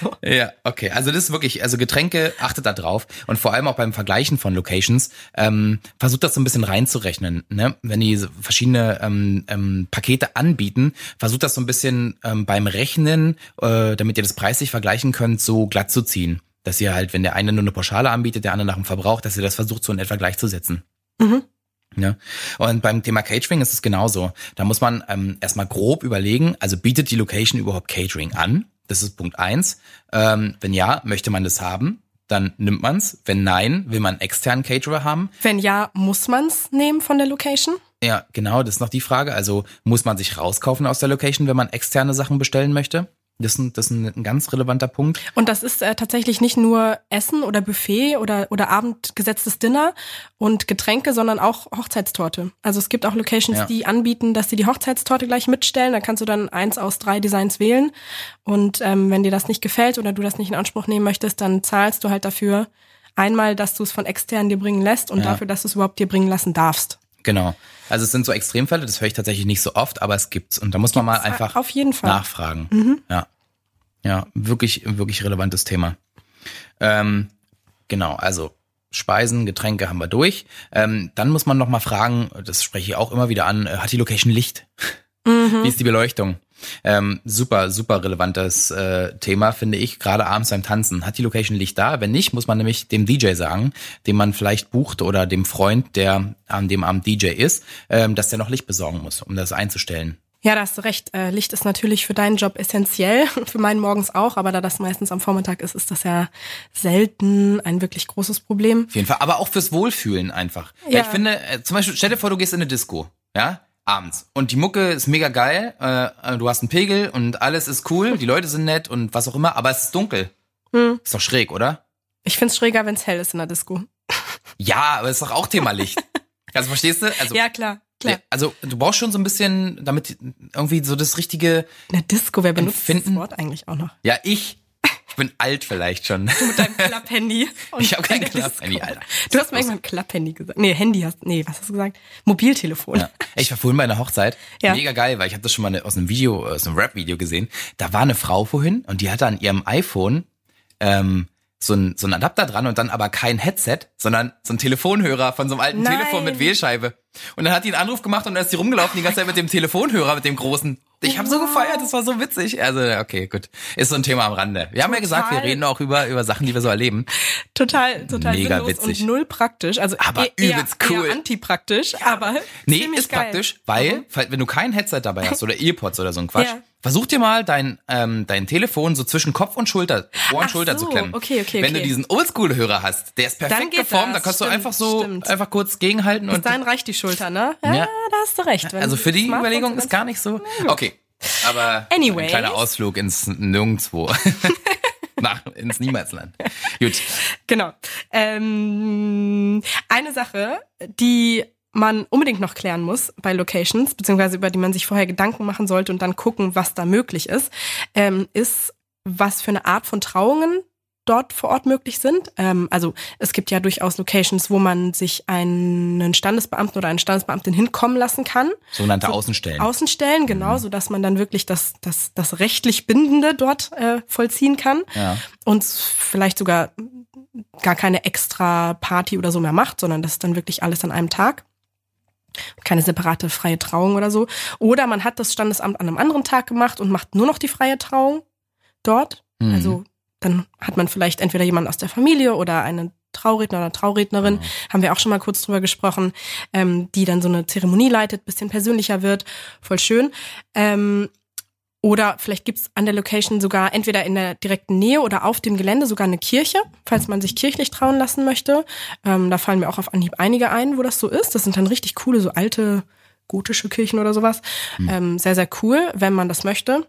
So. Ja, okay. Also das ist wirklich, also Getränke, achtet da drauf. Und vor allem auch beim Vergleichen von Locations, ähm, versucht das so ein bisschen reinzurechnen. Ne? Wenn die verschiedene ähm, ähm, Pakete anbieten, versucht das so ein bisschen ähm, beim Rechnen, äh, damit ihr das preislich vergleichen könnt, so glatt zu ziehen. Dass ihr halt, wenn der eine nur eine Pauschale anbietet, der andere nach dem Verbrauch, dass ihr das versucht, so in etwa gleichzusetzen. Mhm. Ja. Und beim Thema Catering ist es genauso. Da muss man ähm, erstmal grob überlegen, also bietet die Location überhaupt Catering an? Das ist Punkt eins. Ähm, wenn ja, möchte man das haben, dann nimmt man's. Wenn nein, will man einen externen Caterer haben. Wenn ja, muss man's nehmen von der Location? Ja, genau, das ist noch die Frage. Also muss man sich rauskaufen aus der Location, wenn man externe Sachen bestellen möchte? Das ist ein, das ist ein, ganz relevanter Punkt. Und das ist äh, tatsächlich nicht nur Essen oder Buffet oder, oder abendgesetztes Dinner und Getränke, sondern auch Hochzeitstorte. Also es gibt auch Locations, Ja. die anbieten, dass sie die Hochzeitstorte gleich mitstellen. Da kannst du dann eins aus drei Designs wählen. Und ähm, wenn dir das nicht gefällt oder du das nicht in Anspruch nehmen möchtest, dann zahlst du halt dafür einmal, dass du es von extern dir bringen lässt und Ja. dafür, dass du es überhaupt dir bringen lassen darfst. Genau. Also es sind so Extremfälle, das höre ich tatsächlich nicht so oft, aber es gibt's. Und da muss man mal einfach auf jeden Fall. nachfragen. Ja. Ja, wirklich, wirklich relevantes Thema. Ähm, genau, also Speisen, Getränke haben wir durch. Ähm, dann muss man noch mal fragen, das spreche ich auch immer wieder an, äh, hat die Location Licht? Wie ist die Beleuchtung? Ähm, super, super relevantes äh, Thema, finde ich, gerade abends beim Tanzen. Hat die Location Licht da? Wenn nicht, muss man nämlich dem DJ sagen, den man vielleicht bucht oder dem Freund, der an dem Abend DJ ist, ähm, dass der noch Licht besorgen muss, um das einzustellen. Ja, da hast du recht. Äh, Licht ist natürlich für deinen Job essentiell, für meinen morgens auch, aber da das meistens am Vormittag ist, ist das ja selten ein wirklich großes Problem. Auf jeden Fall, aber auch fürs Wohlfühlen einfach. Ja. ich finde, äh, zum Beispiel, stell dir vor, du gehst in eine Disco, ja, abends. Und die Mucke ist mega geil, äh, du hast einen Pegel und alles ist cool, die Leute sind nett und was auch immer, aber es ist dunkel. Hm. Ist doch schräg, oder? Ich find's schräger, wenn's hell ist in der Disco. Ja, aber es ist doch auch Thema Licht. Also verstehst du? Also, Ja, klar, klar. ja, also du brauchst schon so ein bisschen, damit irgendwie so das richtige, In der Disco, wer benutzt Empfinden- das Wort eigentlich auch noch? ja, ich bin alt vielleicht schon. Mit deinem Klapphandy. Ich hab kein Klapphandy. Alter. Du hast mir irgendwann Klapphandy gesagt. Nee, Handy hast, nee, was hast du gesagt? Mobiltelefon. Ja. Ich war vorhin bei einer Hochzeit. Ja. Mega geil, weil ich habe das schon mal aus einem Video, aus einem Rap-Video gesehen. Da war eine Frau vorhin und die hatte an ihrem iPhone ähm, so ein, so ein Adapter dran und dann aber kein Headset, sondern so ein Telefonhörer von so einem alten Nein. Telefon mit Wählscheibe. Und dann hat die einen Anruf gemacht und dann ist die rumgelaufen die ganze Zeit mit dem Telefonhörer, mit dem großen. Ich habe so gefeiert, das war so witzig. Also okay, gut. Ist so ein Thema am Rande. Wir haben ja gesagt, wir Total. reden auch über, über Sachen, die wir so erleben. Total, total Mega witzig. und null praktisch. Also Aber eher, übelst cool. Eher antipraktisch, aber Nee, ist geil. praktisch, weil, weil, wenn du kein Headset dabei hast oder Earpods oder so ein Quatsch, Ja. versuch dir mal dein, ähm, dein Telefon so zwischen Kopf und Schulter, Ohr und Ach Schulter so, zu klemmen. okay, okay, Wenn du okay. diesen Oldschool-Hörer hast, der ist perfekt geformt, dann kannst du einfach so, stimmt. einfach kurz gegenhalten Bis und, dahin reicht die Schulter, ne? Ja, Ja. da hast du recht. Also für die Überlegung ist gar nicht so, okay. Aber Anyways. ein kleiner Ausflug ins Nirgendwo. Nach, ins Niemalsland. Gut. Genau. Ähm, eine Sache, die man unbedingt noch klären muss bei Locations, beziehungsweise über die man sich vorher Gedanken machen sollte und dann gucken, was da möglich ist, ähm, ist, was für eine Art von Trauungen dort vor Ort möglich sind. Ähm, also es gibt ja durchaus Locations, wo man sich einen Standesbeamten oder eine Standesbeamtin hinkommen lassen kann. Sogenannte so, Außenstellen. Außenstellen, genau, mhm. so dass man dann wirklich das, das, das rechtlich Bindende dort äh, vollziehen kann. Ja. Und vielleicht sogar gar keine extra Party oder so mehr macht, sondern das ist dann wirklich alles an einem Tag keine separate freie Trauung oder so. Oder man hat das Standesamt an einem anderen Tag gemacht und macht nur noch die freie Trauung dort. Mhm. Also dann hat man vielleicht entweder jemanden aus der Familie oder einen Trauredner oder Traurednerin, mhm. haben wir auch schon mal kurz drüber gesprochen, ähm, die dann so eine Zeremonie leitet, bisschen persönlicher wird, voll schön. Ähm, oder vielleicht gibt's an der Location sogar entweder in der direkten Nähe oder auf dem Gelände sogar eine Kirche, falls man sich kirchlich trauen lassen möchte. Ähm, da fallen mir auch auf Anhieb einige ein, wo das so ist. Das sind dann richtig coole, so alte gotische Kirchen oder sowas. Mhm. Ähm, sehr, sehr cool, wenn man das möchte.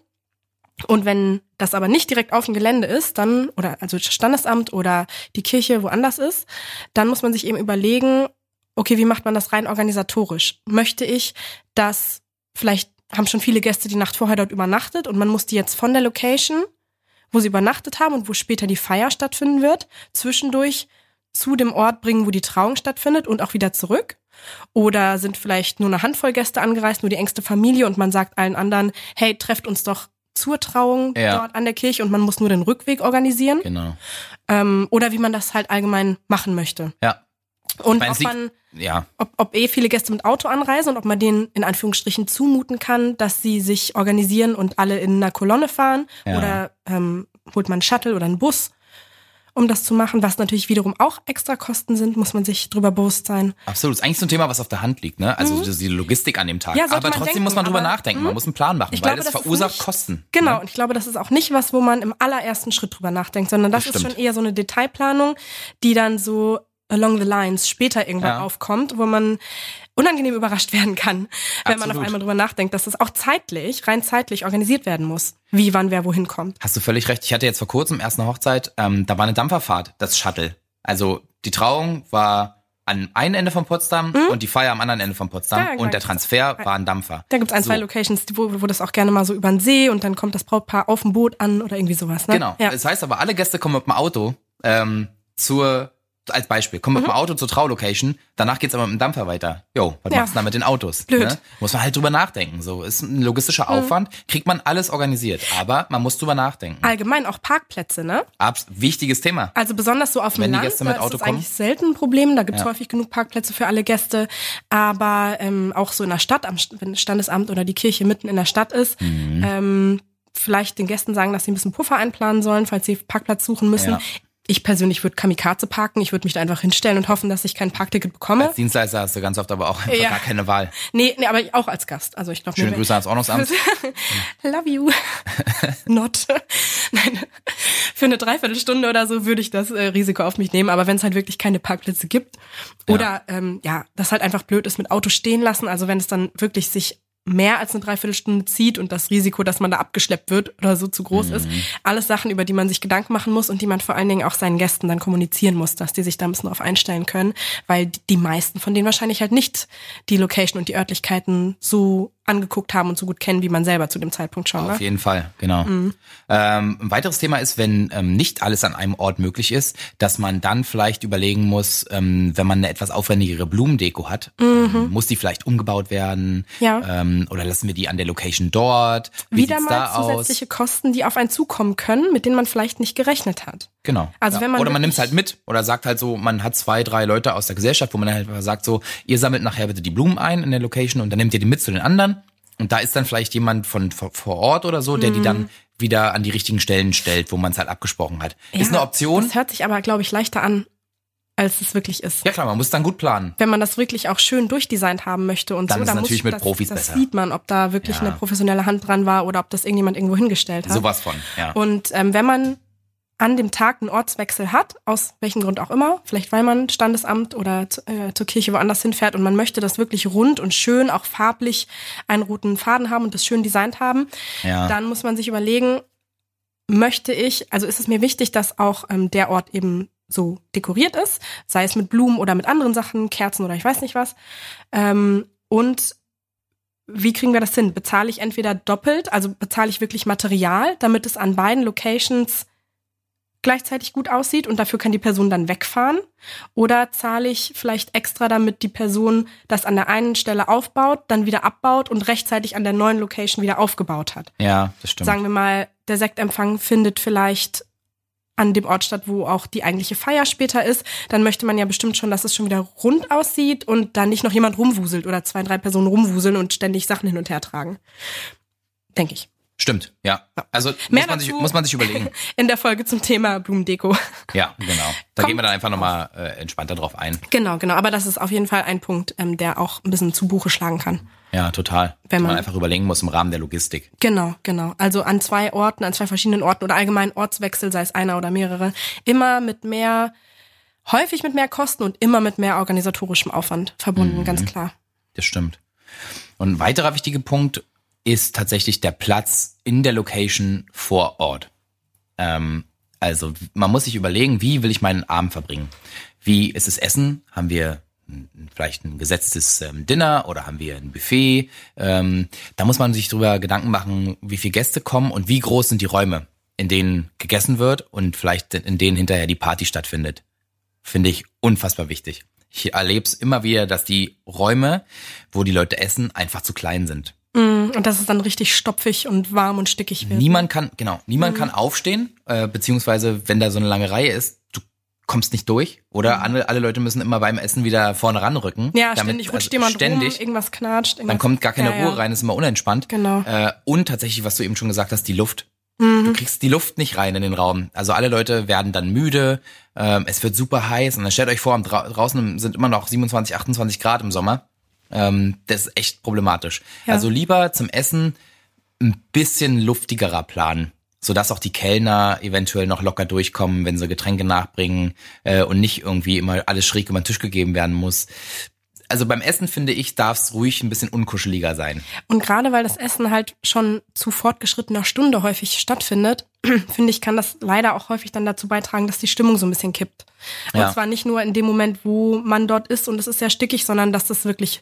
Und wenn das aber nicht direkt auf dem Gelände ist, dann, oder also Standesamt oder die Kirche woanders ist, dann muss man sich eben überlegen, okay, wie macht man das rein organisatorisch? Möchte ich, dass vielleicht haben schon viele Gäste die Nacht vorher dort übernachtet und man muss die jetzt von der Location, wo sie übernachtet haben und wo später die Feier stattfinden wird, zwischendurch zu dem Ort bringen, wo die Trauung stattfindet und auch wieder zurück? Oder sind vielleicht nur eine Handvoll Gäste angereist, nur die engste Familie und man sagt allen anderen, hey, trefft uns doch zur Trauung ja. dort an der Kirche und man muss nur den Rückweg organisieren. Genau. Ähm, oder wie man das halt allgemein machen möchte. Ja. Und ob man, ja. ob, ob eh viele Gäste mit Auto anreisen und ob man denen in Anführungsstrichen zumuten kann, dass sie sich organisieren und alle in einer Kolonne fahren. Ja. Oder ähm, holt man einen Shuttle oder einen Bus um das zu machen, was natürlich wiederum auch extra Kosten sind, muss man sich drüber bewusst sein. Absolut. Ist eigentlich so ein Thema, was auf der Hand liegt, ne? Also mhm. die Logistik an dem Tag. Ja, aber trotzdem denken, muss man drüber nachdenken. Man mhm. muss einen Plan machen, weil glaube, das verursacht nicht, Kosten. Genau. Ne? Und ich glaube, das ist auch nicht was, wo man im allerersten Schritt drüber nachdenkt, sondern das, das ist schon eher so eine Detailplanung, die dann so along the lines später irgendwann ja. aufkommt, wo man unangenehm überrascht werden kann, wenn Absolut. man auf einmal drüber nachdenkt, dass das auch zeitlich, rein zeitlich organisiert werden muss. Wie, wann, wer, wohin kommt. Hast du völlig recht. Ich hatte jetzt vor kurzem erst eine Hochzeit, ähm, da war eine Dampferfahrt, das Shuttle. Also die Trauung war an einem Ende von Potsdam mhm. und die Feier am anderen Ende von Potsdam ja, und der Transfer war ein Dampfer. Da gibt's ein, so. zwei Locations, wo, wo das auch gerne mal so über den See und dann kommt das Brautpaar auf dem Boot an oder irgendwie sowas. Ne? Genau. Ja. Das heißt aber, alle Gäste kommen mit dem Auto ähm, zur als Beispiel, komm mit mhm. dem Auto zur Traulocation, danach geht's aber mit dem Dampfer weiter. Jo, was ja. machst du da mit den Autos? Blöd. Ne? Muss man halt drüber nachdenken. So ist ein logistischer mhm. Aufwand, kriegt man alles organisiert, aber man muss drüber nachdenken. Allgemein auch Parkplätze, ne? Abs wichtiges Thema. Also besonders so auf dem Wenn Land, die Gäste mit Auto ist das kommen. eigentlich selten ein Problem, da gibt's ja. häufig genug Parkplätze für alle Gäste, aber ähm, auch so in der Stadt, am wenn das Standesamt oder die Kirche mitten in der Stadt ist, mhm. ähm, vielleicht den Gästen sagen, dass sie ein bisschen Puffer einplanen sollen, falls sie Parkplatz suchen müssen. Ja. Ich persönlich würde Kamikaze parken. Ich würde mich da einfach hinstellen und hoffen, dass ich kein Parkticket bekomme. Als Dienstleister hast du ganz oft aber auch einfach ja. gar keine Wahl. Nee, nee, aber auch als Gast. Also ich glaube Schöne Grüße ans Ordnungsamt. Love you. Not. Nein. Für eine Dreiviertelstunde oder so würde ich das äh, Risiko auf mich nehmen. Aber wenn es halt wirklich keine Parkplätze gibt oder ja. Ähm, ja, das halt einfach blöd ist mit Auto stehen lassen. Also wenn es dann wirklich sich mehr als eine Dreiviertelstunde zieht und das Risiko, dass man da abgeschleppt wird oder so zu groß mhm. ist. Alles Sachen, über die man sich Gedanken machen muss und die man vor allen Dingen auch seinen Gästen dann kommunizieren muss, dass die sich da ein bisschen drauf einstellen können, weil die meisten von denen wahrscheinlich halt nicht die Location und die Örtlichkeiten so angeguckt haben und so gut kennen, wie man selber zu dem Zeitpunkt schon. Auf ne? jeden Fall, genau. Mhm. Ähm, ein weiteres Thema ist, wenn ähm, nicht alles an einem Ort möglich ist, dass man dann vielleicht überlegen muss, ähm, wenn man eine etwas aufwendigere Blumendeko hat, mhm. muss die vielleicht umgebaut werden ja. ähm, oder lassen wir die an der Location dort? Wie Wieder mal zusätzliche aus? Kosten, die auf einen zukommen können, mit denen man vielleicht nicht gerechnet hat. Genau. Also ja. wenn man oder man nimmt es halt mit oder sagt halt so, man hat zwei, drei Leute aus der Gesellschaft, wo man halt sagt so, ihr sammelt nachher bitte die Blumen ein in der Location und dann nehmt ihr die mit zu den anderen und da ist dann vielleicht jemand von vor Ort oder so, der mhm. die dann wieder an die richtigen Stellen stellt, wo man es halt abgesprochen hat. Ja, ist eine Option. Das hört sich aber, glaube ich, leichter an, als es wirklich ist. Ja klar, man muss dann gut planen. Wenn man das wirklich auch schön durchdesignt haben möchte und dann so, ist dann natürlich muss, mit das, Profis das besser. sieht man, ob da wirklich ja. eine professionelle Hand dran war oder ob das irgendjemand irgendwo hingestellt hat. Sowas von, ja. Und ähm, wenn man an dem Tag einen Ortswechsel hat, aus welchem Grund auch immer, vielleicht weil man Standesamt oder äh, zur Kirche woanders hinfährt und man möchte das wirklich rund und schön, auch farblich einen roten Faden haben und das schön designt haben, ja. dann muss man sich überlegen, möchte ich, also ist es mir wichtig, dass auch ähm, der Ort eben so dekoriert ist, sei es mit Blumen oder mit anderen Sachen, Kerzen oder ich weiß nicht was. Ähm, und wie kriegen wir das hin? Bezahle ich entweder doppelt, also bezahle ich wirklich Material, damit es an beiden Locations gleichzeitig gut aussieht und dafür kann die Person dann wegfahren? Oder zahle ich vielleicht extra, damit die Person das an der einen Stelle aufbaut, dann wieder abbaut und rechtzeitig an der neuen Location wieder aufgebaut hat? Ja, das stimmt. Sagen wir mal, der Sektempfang findet vielleicht an dem Ort statt, wo auch die eigentliche Feier später ist, dann möchte man ja bestimmt schon, dass es schon wieder rund aussieht und da nicht noch jemand rumwuselt oder zwei, drei Personen rumwuseln und ständig Sachen hin und her tragen. Denke ich. Stimmt, ja. Also Mehr muss man, sich, muss man sich überlegen. In der Folge zum Thema Blumendeko. Ja, genau. Da Kommt gehen wir dann einfach nochmal äh, entspannter drauf ein. Genau, genau. Aber das ist auf jeden Fall ein Punkt, ähm, der auch ein bisschen zu Buche schlagen kann. Ja, total. Wenn man man- einfach überlegen muss im Rahmen der Logistik. Genau, genau. Also an zwei Orten, an zwei verschiedenen Orten oder allgemein Ortswechsel, sei es einer oder mehrere, immer mit mehr, häufig mit mehr Kosten und immer mit mehr organisatorischem Aufwand verbunden, ganz klar. Das stimmt. Und ein weiterer wichtiger Punkt ist tatsächlich der Platz in der Location vor Ort. Ähm, also man muss sich überlegen, wie will ich meinen Abend verbringen? Wie ist es Essen? Haben wir vielleicht ein gesetztes ähm, Dinner oder haben wir ein Buffet? Ähm, da muss man sich drüber Gedanken machen, wie viele Gäste kommen und wie groß sind die Räume, in denen gegessen wird und vielleicht in denen hinterher die Party stattfindet finde ich unfassbar wichtig. Ich erlebe es immer wieder, dass die Räume, wo die Leute essen, einfach zu klein sind. Mm, Und dass es dann richtig stopfig und warm und stickig wird. Niemand kann, genau, niemand Mhm. kann aufstehen, äh, beziehungsweise wenn da so eine lange Reihe ist, du kommst nicht durch. Oder alle, alle Leute müssen immer beim Essen wieder vorne ranrücken. Mhm. Ja, damit- ständig rutscht also jemand ständig. rum, irgendwas knatscht. Irgendwas, Dann kommt gar keine Ja, ja. Ruhe rein, ist immer unentspannt. Genau. Äh, und tatsächlich, was du eben schon gesagt hast, die Luft. Mhm. Du kriegst die Luft nicht rein in den Raum. Also alle Leute werden dann müde, ähm, es wird super heiß und dann stellt euch vor, draußen sind immer noch 27, 28 Grad im Sommer. Ähm, das ist echt problematisch. Ja. Also lieber zum Essen ein bisschen luftigerer planen, sodass auch die Kellner eventuell noch locker durchkommen, wenn sie Getränke nachbringen äh, und nicht irgendwie immer alles schräg über den Tisch gegeben werden muss. Also beim Essen finde ich, darf es ruhig ein bisschen unkuscheliger sein. Und gerade weil das Essen halt schon zu fortgeschrittener Stunde häufig stattfindet, finde ich, kann das leider auch häufig dann dazu beitragen, dass die Stimmung so ein bisschen kippt. Und Ja. zwar nicht nur in dem Moment, wo man dort ist und es ist sehr stickig, sondern dass das wirklich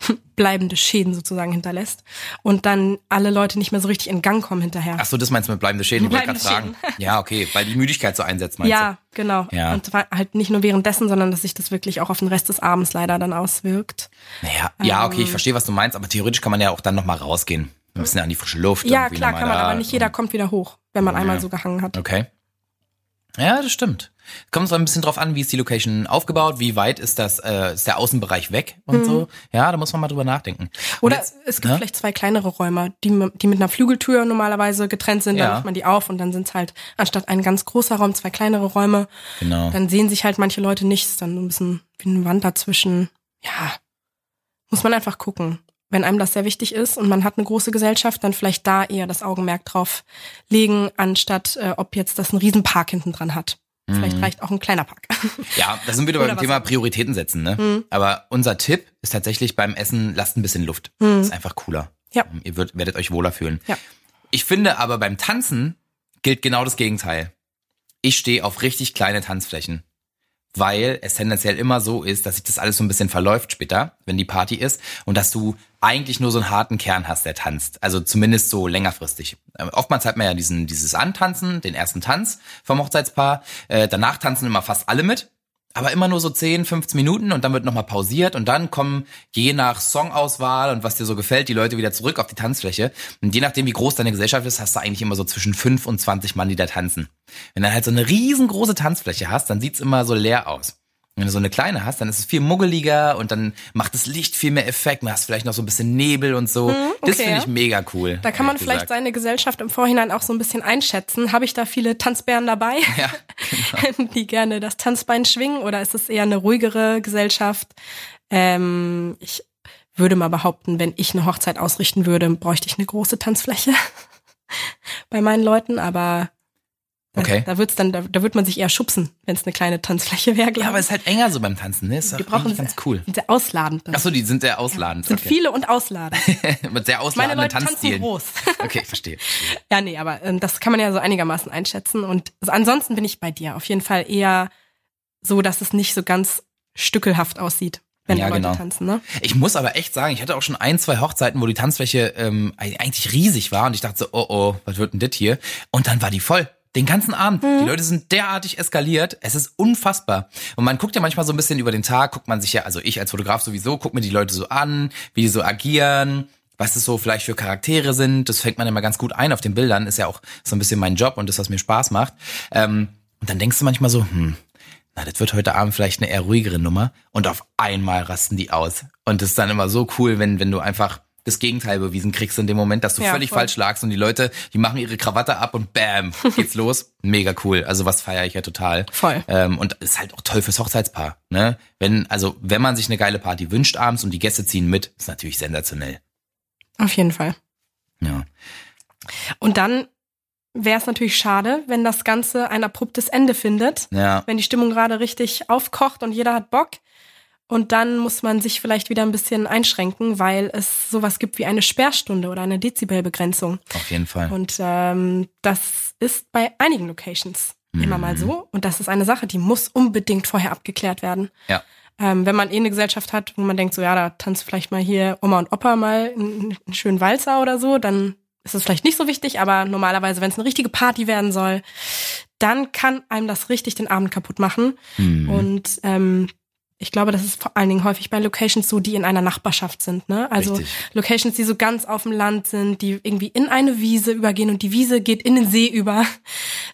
bleibende Schäden sozusagen hinterlässt und dann alle Leute nicht mehr so richtig in Gang kommen hinterher. Ach so, das meinst du mit bleibende Schäden? Ich wollte gerade Bleibende fragen. Ja, okay, weil die Müdigkeit so einsetzt, meinst ja, genau. Ja. Und zwar halt nicht nur währenddessen, sondern dass sich das wirklich auch auf den Rest des Abends leider dann auswirkt. du? Naja, ja, okay, Ähm. ich verstehe, was du meinst, aber theoretisch kann man ja auch dann nochmal rausgehen. Ein bisschen an die frische Luft. Ja, klar kann man, aber nicht jeder kommt wieder hoch, wenn man einmal so gehangen hat. Okay. Ja, das stimmt. Kommt so ein bisschen drauf an, wie ist die Location aufgebaut, wie weit ist das, äh, ist der Außenbereich weg und so. Ja, da muss man mal drüber nachdenken. Mhm. Oder jetzt- es gibt ne? vielleicht zwei kleinere Räume, die, die mit einer Flügeltür normalerweise getrennt sind. Ja. Dann macht man die auf und dann sind es halt anstatt ein ganz großer Raum zwei kleinere Räume. Genau. Dann sehen sich halt manche Leute nicht. Ist dann so ein bisschen wie eine Wand dazwischen. Ja, muss man einfach gucken. Wenn einem das sehr wichtig ist und man hat eine große Gesellschaft, dann vielleicht da eher das Augenmerk drauf legen, anstatt äh, ob jetzt das einen Riesen-Park hinten dran hat. Vielleicht reicht auch ein kleiner Park. Ja, da sind wir wieder beim Thema Prioritäten setzen, ne? Aber unser Tipp ist tatsächlich beim Essen, lasst ein bisschen Luft. Ist einfach cooler. Ja. Ihr würdet, werdet euch wohler fühlen. Ja. Ich finde aber beim Tanzen gilt genau das Gegenteil. Ich stehe auf richtig kleine Tanzflächen. Weil es tendenziell immer so ist, dass sich das alles so ein bisschen verläuft später, wenn die Party ist, und dass du eigentlich nur so einen harten Kern hast, der tanzt. Also zumindest so längerfristig. Ähm, Oftmals hat man ja diesen, dieses Antanzen, den ersten Tanz vom Hochzeitspaar. Äh, danach tanzen immer fast alle mit. Aber immer nur so 10, 15 Minuten und dann wird nochmal pausiert und dann kommen je nach Songauswahl und was dir so gefällt, die Leute wieder zurück auf die Tanzfläche. Und je nachdem, wie groß deine Gesellschaft ist, hast du eigentlich immer so zwischen 5 und 20 Mann, die da tanzen. Wenn du halt so eine riesengroße Tanzfläche hast, dann sieht's immer so leer aus. Wenn du so eine kleine hast, dann ist es viel muggeliger und dann macht das Licht viel mehr Effekt. Du hast vielleicht noch so ein bisschen Nebel und so. Das Mhm, okay, finde ich mega cool. Da kann man vielleicht gesagt. seine Gesellschaft im Vorhinein auch so ein bisschen einschätzen. Habe ich da viele Tanzbären dabei, Ja, die gerne das Tanzbein schwingen oder ist es eher eine ruhigere Gesellschaft? Ähm, ich würde mal behaupten, wenn ich eine Hochzeit ausrichten würde, bräuchte ich eine große Tanzfläche bei meinen Leuten, aber Okay. da wird's dann, da, da wird man sich eher schubsen, wenn es eine kleine Tanzfläche wäre, Ja, aber ich. es ist halt enger so beim Tanzen, ne? Ist Die brauchen ganz cool. sind sehr ausladend. Ach so, die sind sehr ausladend. sind okay. viele und ausladend. Mit sehr Meine ausladenden Leute tanzen Tanzstilen. groß. Okay, verstehe. Ja, nee, aber ähm, das kann man ja so einigermaßen einschätzen. Und ansonsten bin ich bei dir. Auf jeden Fall eher so, dass es nicht so ganz stückelhaft aussieht, wenn Ja, Leute genau. tanzen, ne? Ich muss aber echt sagen, ich hatte auch schon ein, zwei Hochzeiten, wo die Tanzfläche ähm, eigentlich riesig war und ich dachte so, oh oh, was wird denn das hier? Und dann war die voll. Den ganzen Abend. Die Leute sind derartig eskaliert. Es ist unfassbar. Und man guckt ja manchmal so ein bisschen über den Tag, guckt man sich ja, also ich als Fotograf sowieso, guckt mir die Leute so an, wie die so agieren, was es so vielleicht für Charaktere sind. Das fängt man immer ganz gut ein auf den Bildern. Ist ja auch so ein bisschen mein Job und das, was mir Spaß macht. Ähm, und dann denkst du manchmal so, hm, na, das wird heute Abend vielleicht eine eher ruhigere Nummer und auf einmal rasten die aus. Und das ist dann immer so cool, wenn, wenn du einfach das Gegenteil bewiesen kriegst in dem Moment, dass du Ja, völlig voll. falsch lagst und die Leute, die machen ihre Krawatte ab und bam, geht's los. Mega cool. Also was feiere ich ja total. Voll. Ähm, und ist halt auch toll fürs Hochzeitspaar. Ne? Wenn, also wenn man sich eine geile Party wünscht abends und die Gäste ziehen mit, ist natürlich sensationell. Auf jeden Fall. Ja. Und dann wäre es natürlich schade, wenn das Ganze ein abruptes Ende findet, Ja. wenn die Stimmung gerade richtig aufkocht und jeder hat Bock. Und dann muss man sich vielleicht wieder ein bisschen einschränken, weil es sowas gibt wie eine Sperrstunde oder eine Dezibelbegrenzung. Auf jeden Fall. Und ähm, das ist bei einigen Locations immer mal Mhm. so. Und das ist eine Sache, die muss unbedingt vorher abgeklärt werden. Ja. Ähm, wenn man eh eine Gesellschaft hat, wo man denkt, so ja, da tanzt vielleicht mal hier Oma und Opa mal einen, einen schönen Walzer oder so, dann ist es vielleicht nicht so wichtig, aber normalerweise, wenn es eine richtige Party werden soll, dann kann einem das richtig den Abend kaputt machen. Mhm. Und ähm, ich glaube, das ist vor allen Dingen häufig bei Locations so, die in einer Nachbarschaft sind. Ne? Also Richtig. Locations, die so ganz auf dem Land sind, die irgendwie in eine Wiese übergehen und die Wiese geht in den See über.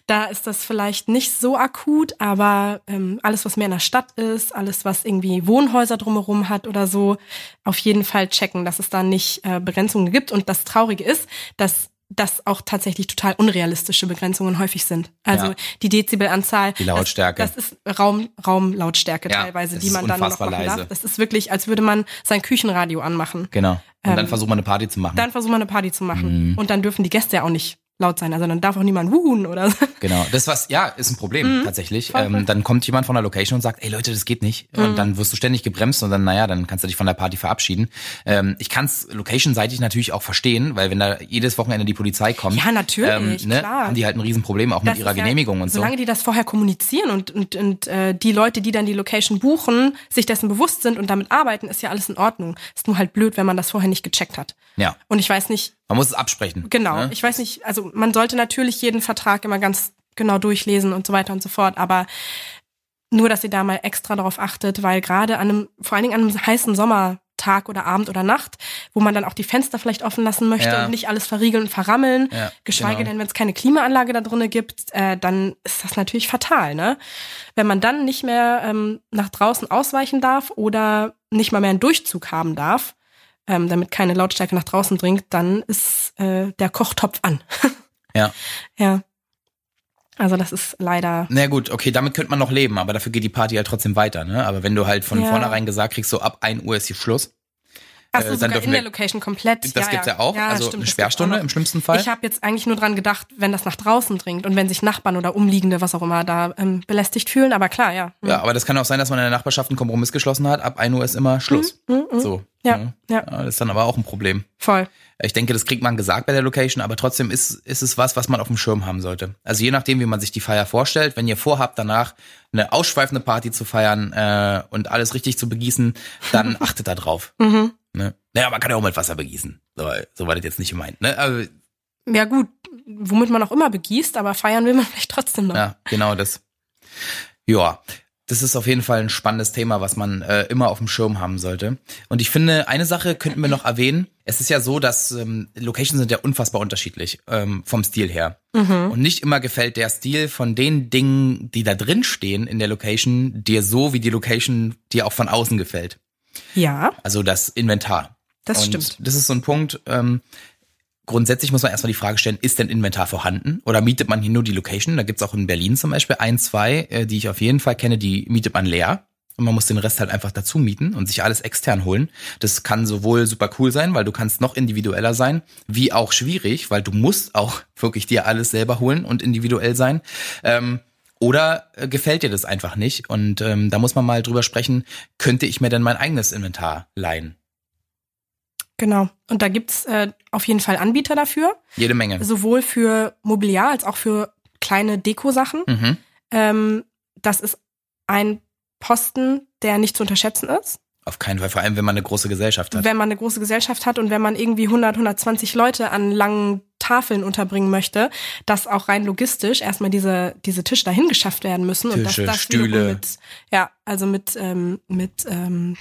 Da ist das vielleicht nicht so akut, aber ähm, alles, was mehr in der Stadt ist, alles, was irgendwie Wohnhäuser drumherum hat oder so, auf jeden Fall checken, dass es da nicht äh, Begrenzungen gibt. Und das Traurige ist, dass das auch tatsächlich total unrealistische Begrenzungen häufig sind. Also Ja. die Dezibelanzahl. Die Lautstärke. Das, das ist Raum, Raumlautstärke Ja, teilweise, die man dann noch machen leise. darf. Das ist wirklich, als würde man sein Küchenradio anmachen. Genau. Und dann Ähm, versucht man eine Party zu machen. Dann versucht man eine Party zu machen. Mhm. Und dann dürfen die Gäste ja auch nicht laut sein. Also dann darf auch niemand wuhen oder so. Genau, das was, ja, ist ein Problem tatsächlich. Mhm. Voll. Ähm, dann kommt jemand von der Location und sagt, ey Leute, das geht nicht. Mhm. Und dann wirst du ständig gebremst und dann, naja, dann kannst du dich von der Party verabschieden. Ähm, ich kann es location-seitig natürlich auch verstehen, weil wenn da jedes Wochenende die Polizei kommt, Ja, natürlich, ähm, ne, klar. haben die halt ein Riesenproblem auch mit Das ihrer ist ja- Genehmigung und so. Solange die das vorher kommunizieren und, und, und äh, die Leute, die dann die Location buchen, sich dessen bewusst sind und damit arbeiten, ist ja alles in Ordnung. Ist nur halt blöd, wenn man das vorher nicht gecheckt hat. Ja, Und ich weiß nicht, man muss es absprechen. Genau, Ne? ich weiß nicht, also man sollte natürlich jeden Vertrag immer ganz genau durchlesen und so weiter und so fort, aber nur, dass ihr da mal extra darauf achtet, weil gerade an einem, vor allen Dingen an einem heißen Sommertag oder Abend oder Nacht, wo man dann auch die Fenster vielleicht offen lassen möchte Ja. und nicht alles verriegeln und verrammeln, Ja, geschweige genau. denn, wenn es keine Klimaanlage da drinnen gibt, äh, dann ist das natürlich fatal, ne? Wenn man dann nicht mehr ähm, nach draußen ausweichen darf oder nicht mal mehr einen Durchzug haben darf, ähm, damit keine Lautstärke nach draußen dringt, dann ist äh, der Kochtopf an. Ja. Ja. Also das ist leider. Na gut, okay, damit könnte man noch leben, aber dafür geht die Party halt trotzdem weiter, ne? Aber wenn du halt von Ja. vornherein gesagt kriegst, so ab 1 Uhr ist hier Schluss, Achso, Äh, dann sogar in der Location komplett. das ja, gibt's ja auch, also stimmt, eine Sperrstunde im schlimmsten Fall. Ich habe jetzt eigentlich nur dran gedacht, wenn das nach draußen dringt und wenn sich Nachbarn oder Umliegende, was auch immer, da ähm, belästigt fühlen. Aber klar, ja. Hm. Ja, aber das kann auch sein, dass man in der Nachbarschaft einen Kompromiss geschlossen hat. Ab 1 Uhr ist immer Schluss. Mhm. So. Ja, ne? ja. Das ist dann aber auch ein Problem. Voll. Ich denke, das kriegt man gesagt bei der Location, aber trotzdem ist, ist es was, was man auf dem Schirm haben sollte. Also je nachdem, wie man sich die Feier vorstellt, wenn ihr vorhabt, danach eine ausschweifende Party zu feiern äh, und alles richtig zu begießen, dann achtet da drauf. Mhm. Ne? Naja, man kann ja auch mit Wasser begießen. So, so war das jetzt nicht gemeint. Ne? Aber, Ja gut, womit man auch immer begießt, aber feiern will man vielleicht trotzdem noch. ja, genau das. Ja, das ist auf jeden Fall ein spannendes Thema, was man äh, immer auf dem Schirm haben sollte. Und ich finde, eine Sache könnten wir noch erwähnen. Es ist ja so, dass ähm, Locations sind ja unfassbar unterschiedlich ähm, vom Stil her. Mhm. Und nicht immer gefällt der Stil von den Dingen, die da drin stehen in der Location, dir so, wie die Location dir auch von außen gefällt. Ja, Also das Inventar. das und stimmt. Das ist so ein Punkt. Ähm, grundsätzlich muss man erstmal die Frage stellen, ist denn Inventar vorhanden? Oder mietet man hier nur die Location? Da gibt's auch in Berlin zum Beispiel ein, zwei, äh, die ich auf jeden Fall kenne, die mietet man leer. Und man muss den Rest halt einfach dazu mieten und sich alles extern holen. Das kann sowohl super cool sein, weil du kannst noch individueller sein, wie auch schwierig, weil du musst auch wirklich dir alles selber holen und individuell sein. Ähm, oder äh, gefällt dir das einfach nicht? Und ähm, da muss man mal drüber sprechen, könnte ich mir denn mein eigenes Inventar leihen? Genau. Und da gibt's äh, auf jeden Fall Anbieter dafür, Jede Menge. sowohl für Mobiliar als auch für kleine Dekosachen. Mhm. Ähm, das ist ein Posten, der nicht zu unterschätzen ist. Auf keinen Fall, vor allem wenn man eine große Gesellschaft hat. Wenn man eine große Gesellschaft hat und wenn man irgendwie 100, 120 Leute an langen Tafeln unterbringen möchte, dass auch rein logistisch erstmal diese, diese Tische dahin geschafft werden müssen. Tische, und dass das Stühle. Mit, ja, also mit, ähm, mit, ähm,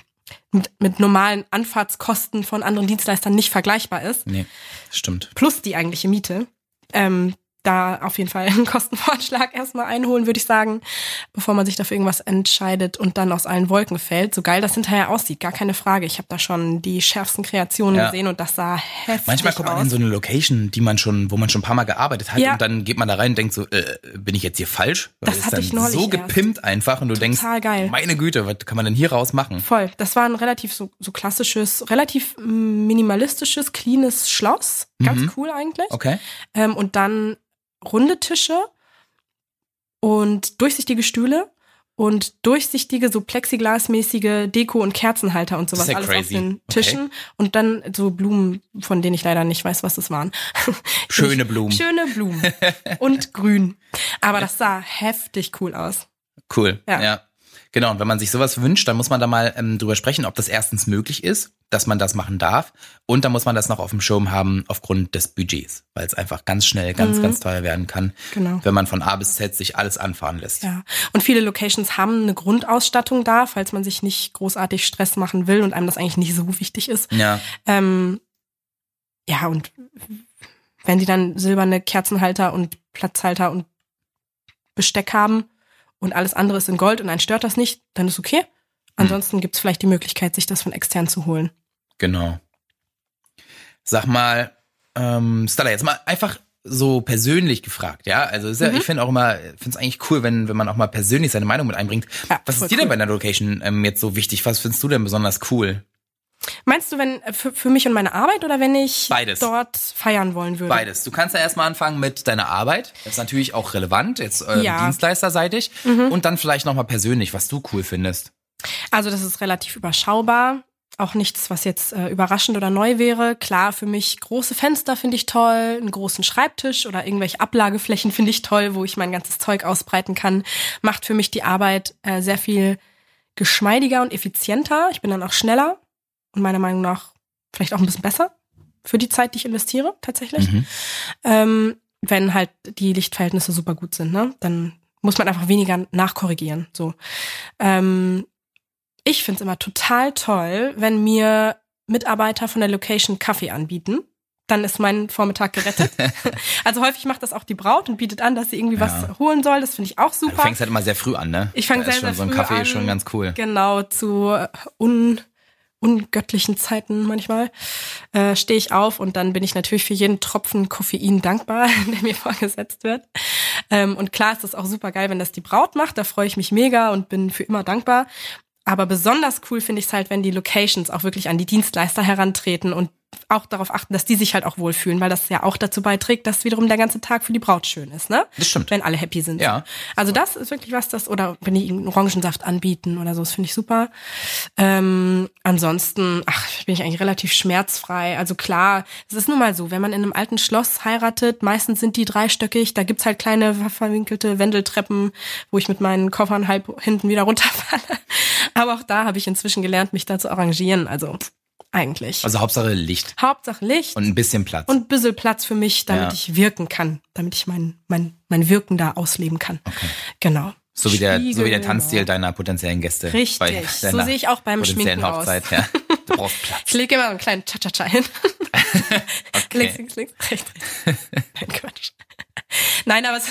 mit, mit normalen Anfahrtskosten von anderen Dienstleistern nicht vergleichbar ist. Nee, stimmt. Plus die eigentliche Miete. Ähm, da auf jeden Fall einen Kostenvorschlag erstmal einholen, würde ich sagen, bevor man sich dafür irgendwas entscheidet und dann aus allen Wolken fällt. So geil das hinterher aussieht, gar keine Frage. Ich habe da schon die schärfsten Kreationen Ja. gesehen und das sah heftig Manchmal kommt man aus. in so eine Location, die man schon, wo man schon ein paar Mal gearbeitet hat Ja. und dann geht man da rein und denkt so, äh, bin ich jetzt hier falsch? Weil Das hatte dann ich neulich so erst. gepimpt einfach und du denkst, Total geil. meine Güte, was kann man denn hier raus machen? Voll. Das war ein relativ so, so klassisches, relativ minimalistisches, cleanes Schloss. Ganz Mhm. cool eigentlich. Okay. Ähm, und dann runde Tische und durchsichtige Stühle und durchsichtige, so plexiglasmäßige Deko- und Kerzenhalter und sowas ja alles auf crazy. den Okay. Tischen. Und dann so Blumen, von denen ich leider nicht weiß, was das waren. Schöne Blumen. Schöne Blumen. und grün. Aber das sah heftig cool aus. Cool. Ja. Ja. Genau, und wenn man sich sowas wünscht, dann muss man da mal ähm, drüber sprechen, ob das erstens möglich ist, dass man das machen darf. Und dann muss man das noch auf dem Schirm haben aufgrund des Budgets, weil es einfach ganz schnell ganz, ganz teuer werden kann, Genau. wenn man von A bis Z sich alles anfahren lässt. Ja, und viele Locations haben eine Grundausstattung da, falls man sich nicht großartig Stress machen will und einem das eigentlich nicht so wichtig ist. Ja. Ähm, ja, und wenn die dann silberne Kerzenhalter und Platzhalter und Besteck haben und alles andere ist in Gold und einen stört das nicht, dann ist okay. Ansonsten gibt's vielleicht die Möglichkeit, sich das von extern zu holen. Genau. Sag mal, ähm, Stella, jetzt mal einfach so persönlich gefragt, ja? Also ist ja, Mhm. ich finde auch immer, finde es eigentlich cool, wenn, wenn man auch mal persönlich seine Meinung mit einbringt. Ja, Was ist dir denn cool. bei einer Location ähm, jetzt so wichtig? Was findest du denn besonders cool? Meinst du, wenn äh, für, für mich und meine Arbeit oder wenn ich Beides. dort feiern wollen würde? Beides. Du kannst ja erstmal anfangen mit deiner Arbeit. Das ist natürlich auch relevant, jetzt äh, Ja. Mhm. dienstleisterseitig. Und dann vielleicht nochmal persönlich, was du cool findest. Also das ist relativ überschaubar. Auch nichts, was jetzt äh, überraschend oder neu wäre. Klar, für mich große Fenster finde ich toll, einen großen Schreibtisch oder irgendwelche Ablageflächen finde ich toll, wo ich mein ganzes Zeug ausbreiten kann. Macht für mich die Arbeit äh, sehr viel geschmeidiger und effizienter. Ich bin dann auch schneller und meiner Meinung nach vielleicht auch ein bisschen besser für die Zeit, die ich investiere, tatsächlich. Mhm. Ähm, wenn halt die Lichtverhältnisse super gut sind, ne? Dann muss man einfach weniger nachkorrigieren. So. Ähm, ich find's immer total toll, wenn mir Mitarbeiter von der Location Kaffee anbieten. Dann ist mein Vormittag gerettet. also häufig macht das auch die Braut und bietet an, dass sie irgendwie Ja. was holen soll. Das finde ich auch Du super. fängst halt immer sehr früh an, ne? Ich fang Da ist sehr, schon sehr so ein früh Kaffee an. schon ganz cool. Genau, zu äh, un, ungöttlichen Zeiten manchmal äh, stehe ich auf und dann bin ich natürlich für jeden Tropfen Koffein dankbar, der mir vorgesetzt wird. Ähm, und klar ist das auch super geil, wenn das die Braut macht, da freue ich mich mega und bin für immer dankbar. Aber besonders cool finde ich es halt, wenn die Locations auch wirklich an die Dienstleister herantreten und auch darauf achten, dass die sich halt auch wohlfühlen, weil das ja auch dazu beiträgt, dass wiederum der ganze Tag für die Braut schön ist, ne? Das stimmt. Wenn alle happy sind. Ja. Also das ist wirklich was, das, oder wenn die einen Orangensaft anbieten oder so, das finde ich super. Ähm, ansonsten, ach, bin ich eigentlich relativ schmerzfrei. Also klar, es ist nun mal so, wenn man in einem alten Schloss heiratet, meistens sind die dreistöckig, da gibt's halt kleine verwinkelte Wendeltreppen, wo ich mit meinen Koffern halb hinten wieder runterfalle. Aber auch da habe ich inzwischen gelernt, mich da zu arrangieren. Also eigentlich. Also Hauptsache Licht Hauptsache Licht und ein bisschen Platz. und ein bisschen Platz für mich, damit Ja. ich wirken kann, damit ich mein, mein, mein Wirken da ausleben kann. Okay. Genau. So wie der, so wie der Tanzstil genau. deiner potenziellen Gäste. Richtig. So sehe ich auch beim Schminken aus. Hochzeit. Ja. Du brauchst Platz. Ich lege immer so einen kleinen Cha-Cha-Cha hin. Okay. links, links, links, rechts, rechts. Nein, Quatsch. Nein, aber es,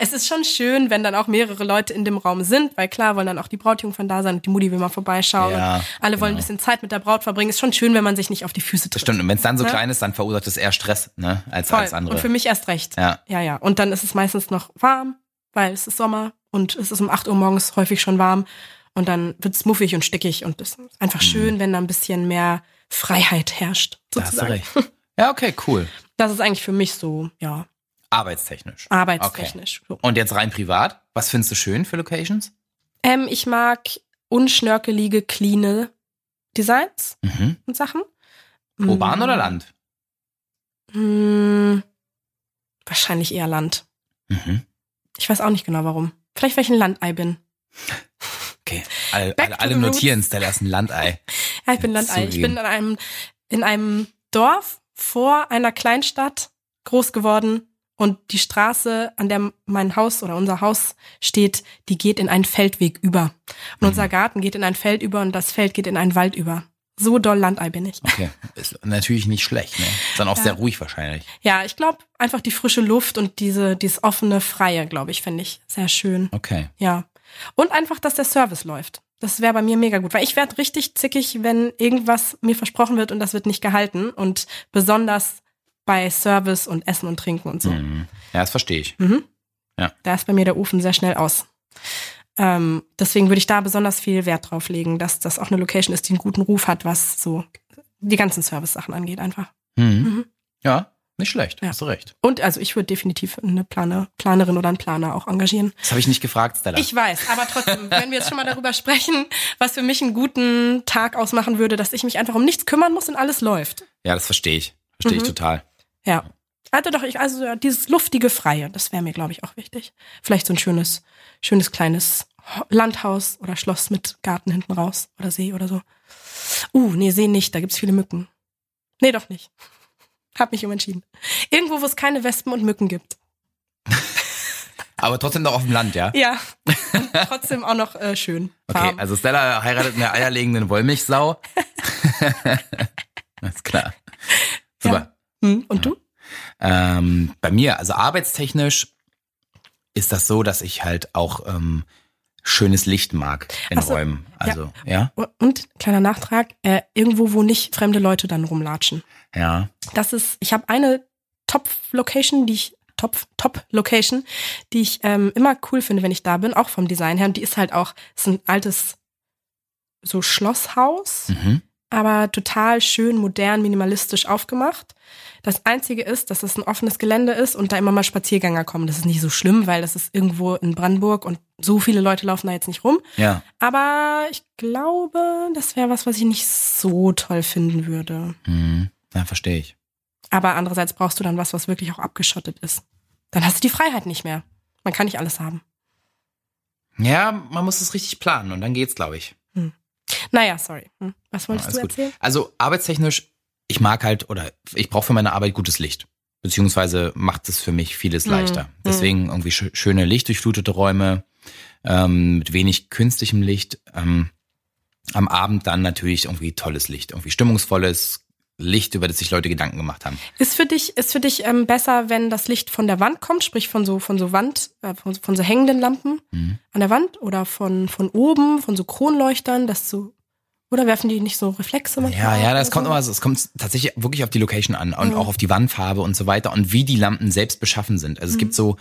es ist schon schön, wenn dann auch mehrere Leute in dem Raum sind, weil klar wollen dann auch die Brautjungfern da sein und die Mutti will mal vorbeischauen. Ja, und alle wollen ein genau. bisschen Zeit mit der Braut verbringen. Ist schon schön, wenn man sich nicht auf die Füße Das tritt. stimmt. Und wenn es dann so Ja. klein ist, dann verursacht es eher Stress, ne, als Voll. alles andere. Und für mich erst recht. Ja. Ja, ja. Und dann ist es meistens noch warm, weil es ist Sommer und es ist um 8 Uhr morgens häufig schon warm. Und dann wird es muffig und stickig und es ist einfach schön, wenn da ein bisschen mehr Freiheit herrscht. da hast du Sozusagen. recht. Ja, okay, cool. Das ist eigentlich für mich so, ja, Arbeitstechnisch. arbeitstechnisch. So. Und jetzt rein privat, was findest du schön für Locations? Ähm, ich mag unschnörkelige, cleane Designs Mhm. und Sachen. Urban Mm, oder Land? mm, Wahrscheinlich eher Land. Mhm. Ich weiß auch nicht genau warum. Vielleicht, weil ich ein Landei bin. Okay, alle, Back alle, notieren, Stella ist ein Landei. Ja, ich bin Landei. Ich bin in einem, in einem Dorf vor einer Kleinstadt groß geworden und die Straße, an der mein Haus oder unser Haus steht, die geht in einen Feldweg über. Und unser Garten geht in ein Feld über und das Feld geht in einen Wald über. So doll Landei bin ich. Okay, ist natürlich nicht schlecht, ne? Ist dann auch Ja. sehr ruhig wahrscheinlich. Ja, ich glaube einfach die frische Luft und diese, dieses offene, freie, glaube ich, finde ich sehr schön. Okay. Ja. Und einfach, dass der Service läuft. Das wäre bei mir mega gut, weil ich werde richtig zickig, wenn irgendwas mir versprochen wird und das wird nicht gehalten. Und besonders bei Service und Essen und Trinken und so. Mhm. Ja, das verstehe ich. Da ist bei mir der Ofen sehr schnell aus. Ähm, deswegen würde ich da besonders viel Wert drauf legen, dass das auch eine Location ist, die einen guten Ruf hat, was so die ganzen Service-Sachen angeht einfach. Mhm. Mhm. Ja, nicht schlecht. Ja. Hast du recht. Und also ich würde definitiv eine Planer, Planerin oder einen Planer auch engagieren. Das habe ich nicht gefragt, Stella. Ich weiß, aber trotzdem, wenn wir jetzt schon mal darüber sprechen, was für mich einen guten Tag ausmachen würde, dass ich mich einfach um nichts kümmern muss und alles läuft. ja, das verstehe ich. Verstehe ich Mhm. total. Ja. Also doch, ich, also ja, dieses luftige Freie, das wäre mir, glaube ich, auch wichtig. Vielleicht so ein schönes, schönes kleines Landhaus oder Schloss mit Garten hinten raus oder See oder so. Uh, nee, See nicht, da gibt's viele Mücken. Nee, doch nicht. Hab mich umentschieden. Irgendwo, wo es keine Wespen und Mücken gibt. Aber trotzdem noch auf dem Land, ja? Ja. Und trotzdem auch noch äh, schön. Okay, Warm. also Stella heiratet eine eierlegenden Wollmilchsau. Alles klar. Super. Hm, und du? Ähm, bei mir, also arbeitstechnisch ist das so, dass ich halt auch ähm, schönes Licht mag in so, Räumen. Also, ja, Und kleiner Nachtrag, äh, irgendwo, wo nicht fremde Leute dann rumlatschen. ja. Das ist, ich habe eine Top-Location, die ich Top, Top-Location, die ich ähm, immer cool finde, wenn ich da bin, auch vom Design her. Und die ist halt auch, ist ein altes so Schlosshaus, Mhm. Aber total schön, modern, minimalistisch aufgemacht. Das Einzige ist, dass es ein offenes Gelände ist und da immer mal Spaziergänger kommen. Das ist nicht so schlimm, weil das ist irgendwo in Brandenburg und so viele Leute laufen da jetzt nicht rum. Ja. Aber ich glaube, das wäre was, was ich nicht so toll finden würde. Mhm. Ja, verstehe ich. Aber andererseits brauchst du dann was, was wirklich auch abgeschottet ist. Dann hast du die Freiheit nicht mehr. Man kann nicht alles haben. Ja, man muss es richtig planen und dann geht's, glaube ich. Naja, sorry. Hm. Was Ja, wolltest alles du gut. erzählen? Also arbeitstechnisch, ich mag halt oder ich brauche für meine Arbeit gutes Licht. Beziehungsweise macht es für mich vieles Mhm. leichter. Deswegen irgendwie sch schöne lichtdurchflutete Räume ähm, mit wenig künstlichem Licht. Ähm, am Abend dann natürlich irgendwie tolles Licht, irgendwie stimmungsvolles Licht, über das sich Leute Gedanken gemacht haben. Ist für dich, ist für dich ähm, besser, wenn das Licht von der Wand kommt, sprich von so, von so Wand, äh, von, von so hängenden Lampen Mhm. an der Wand oder von, von oben, von so Kronleuchtern, dass so, oder werfen die nicht so Reflexe manchmal? Ja, ja, das kommt so? immer, es kommt tatsächlich wirklich auf die Location an und Mhm. auch auf die Wandfarbe und so weiter und wie die Lampen selbst beschaffen sind. Also es Mhm. gibt so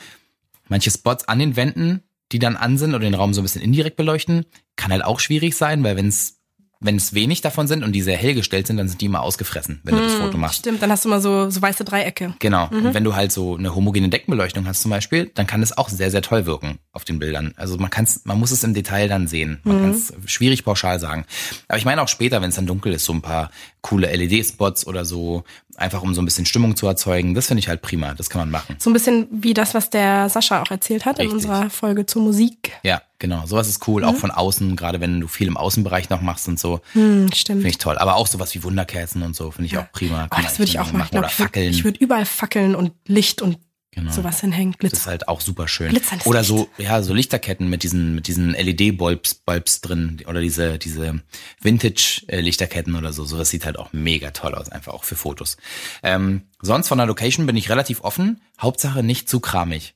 manche Spots an den Wänden, die dann an sind oder den Raum so ein bisschen indirekt beleuchten. Kann halt auch schwierig sein, weil wenn es wenn es wenig davon sind und die sehr hell gestellt sind, dann sind die immer ausgefressen, wenn du das Hm, Foto machst. Stimmt, dann hast du mal so, so weiße Dreiecke. Genau. Mhm. Und wenn du halt so eine homogene Deckenbeleuchtung hast zum Beispiel, dann kann es auch sehr, sehr toll wirken auf den Bildern. Also man kann's, man muss es im Detail dann sehen. Man Mhm. kann es schwierig pauschal sagen. Aber ich meine auch später, wenn es dann dunkel ist, so ein paar coole LED-Spots oder so, einfach um so ein bisschen Stimmung zu erzeugen, das finde ich halt prima. Das kann man machen. So ein bisschen wie das, was der Sascha auch erzählt hat in Richtig. unserer Folge zur Musik. Ja, genau. Sowas ist cool. Auch von außen, gerade wenn du viel im Außenbereich noch machst und so, Hm, stimmt. finde ich toll. Aber auch sowas wie Wunderkerzen und so, finde ich auch prima. Oh, Kann das würde ich auch machen. Glaub, Oder ich, würd, Fackeln. ich würde überall Fackeln und Licht und Genau. sowas hinhängen. Das Glitzer. ist halt auch super schön. Glitzerndes Oder so, ja, so Lichterketten mit diesen, mit diesen LED-Bulbs Bulbs drin oder diese, diese Vintage-Lichterketten oder so. Sowas sieht halt auch mega toll aus, einfach auch für Fotos. Ähm, sonst von der Location bin ich relativ offen. Hauptsache nicht zu kramig.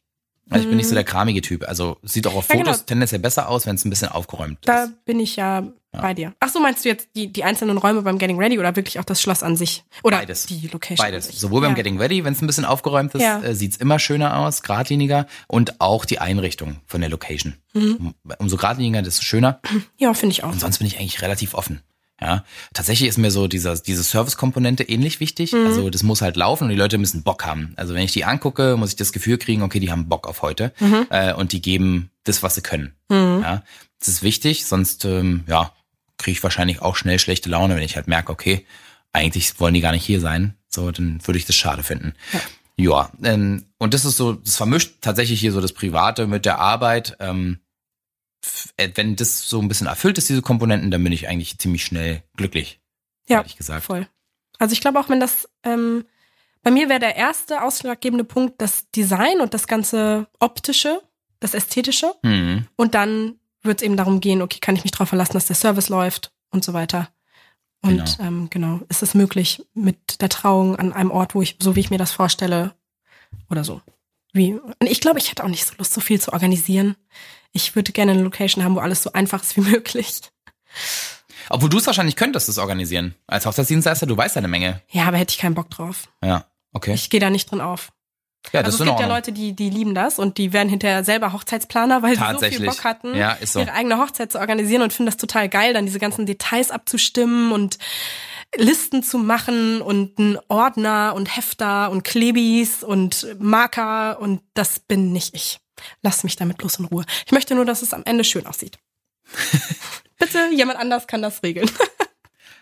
Also ich bin nicht so der kramige Typ. Also sieht auch auf Ja, Fotos genau. tendenziell besser aus, wenn es ein bisschen aufgeräumt Da ist. bin ich ja, bei dir. Ach so, meinst du jetzt die, die einzelnen Räume beim Getting Ready oder wirklich auch das Schloss an sich? Oder Beides. die Location Beides. Sowohl beim ja. Getting Ready, wenn es ein bisschen aufgeräumt ist, Ja. äh, sieht's immer schöner aus, geradliniger. Und auch die Einrichtung von der Location. Mhm. Um, umso geradliniger, desto schöner. Ja, finde ich auch. Und sonst bin ich eigentlich relativ offen. Ja, tatsächlich ist mir so dieser, diese Service-Komponente ähnlich wichtig. Mhm. Also das muss halt laufen und die Leute müssen Bock haben. Also wenn ich die angucke, muss ich das Gefühl kriegen, okay, die haben Bock auf heute Mhm. äh, und die geben das, was sie können. Ja, das ist wichtig, sonst ähm, ja kriege ich wahrscheinlich auch schnell schlechte Laune, wenn ich halt merke, okay, eigentlich wollen die gar nicht hier sein. So, dann würde ich das schade finden. Ja, ähm, und das ist so, das vermischt tatsächlich hier so das Private mit der Arbeit. Ähm, äh, wenn das so ein bisschen erfüllt ist, diese Komponenten, dann bin ich eigentlich ziemlich schnell glücklich. Ja, ehrlich gesagt. voll. Also ich glaube auch, wenn das, ähm, bei mir wäre der erste ausschlaggebende Punkt das Design und das ganze optische, das ästhetische. Hm. Und dann wird es eben darum gehen, okay, kann ich mich darauf verlassen, dass der Service läuft und so weiter. Und genau. Ähm, genau, ist es möglich mit der Trauung an einem Ort, wo ich, so wie ich mir das vorstelle, oder so. Wie? Und ich glaube, ich hätte auch nicht so Lust, so viel zu organisieren. Ich würde gerne eine Location haben, wo alles so einfach ist wie möglich. Obwohl du es wahrscheinlich könntest, das organisieren. Als Hochzeitsdienstleister, du weißt ja eine Menge. Ja, aber hätte ich keinen Bock drauf. Ja, okay. Ich gehe da nicht drin auf. Ja, das also es gibt ja. Leute, die, die lieben das und die werden hinterher selber Hochzeitsplaner, weil sie so viel. Bock hatten, Ja, so. ihre eigene Hochzeit zu organisieren und finden das total geil, dann diese ganzen Details abzustimmen und Listen zu machen und einen Ordner und Hefter und Klebis und Marker und das bin nicht ich. Lass mich damit bloß in Ruhe. Ich möchte nur, dass es am Ende schön aussieht. Bitte, jemand anders kann das regeln.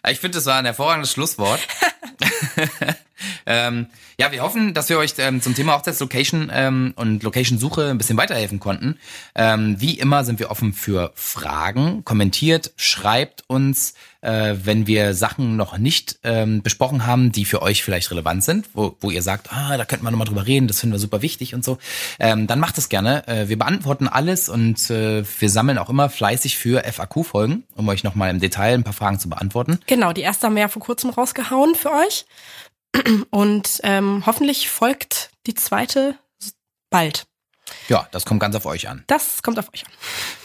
Ich finde, das war ein hervorragendes Schlusswort. ähm, ja, wir hoffen, dass wir euch ähm, zum Thema Hochzeitslocation ähm, und Location-Suche ein bisschen weiterhelfen konnten. Ähm, wie immer sind wir offen für Fragen. Kommentiert, schreibt uns, äh, wenn wir Sachen noch nicht ähm, besprochen haben, die für euch vielleicht relevant sind, wo, wo ihr sagt, ah, da könnte man nochmal drüber reden, das finden wir super wichtig und so. Ähm, dann macht es gerne. Äh, wir beantworten alles und äh, wir sammeln auch immer fleißig für FAQ-Folgen, um euch nochmal im Detail ein paar Fragen zu beantworten. Genau, die erste haben wir ja vor kurzem rausgehauen für euch. Und ähm, hoffentlich folgt die zweite bald. Ja, das kommt ganz auf euch an. Das kommt auf euch an.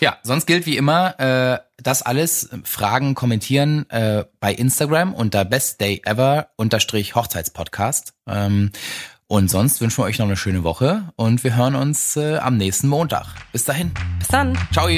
Ja, sonst gilt wie immer, äh, das alles, Fragen kommentieren äh, bei Instagram unter bestdayever unterstrich Hochzeitspodcast. Ähm, und sonst wünschen wir euch noch eine schöne Woche und wir hören uns äh, am nächsten Montag. Bis dahin. Bis dann. Ciao.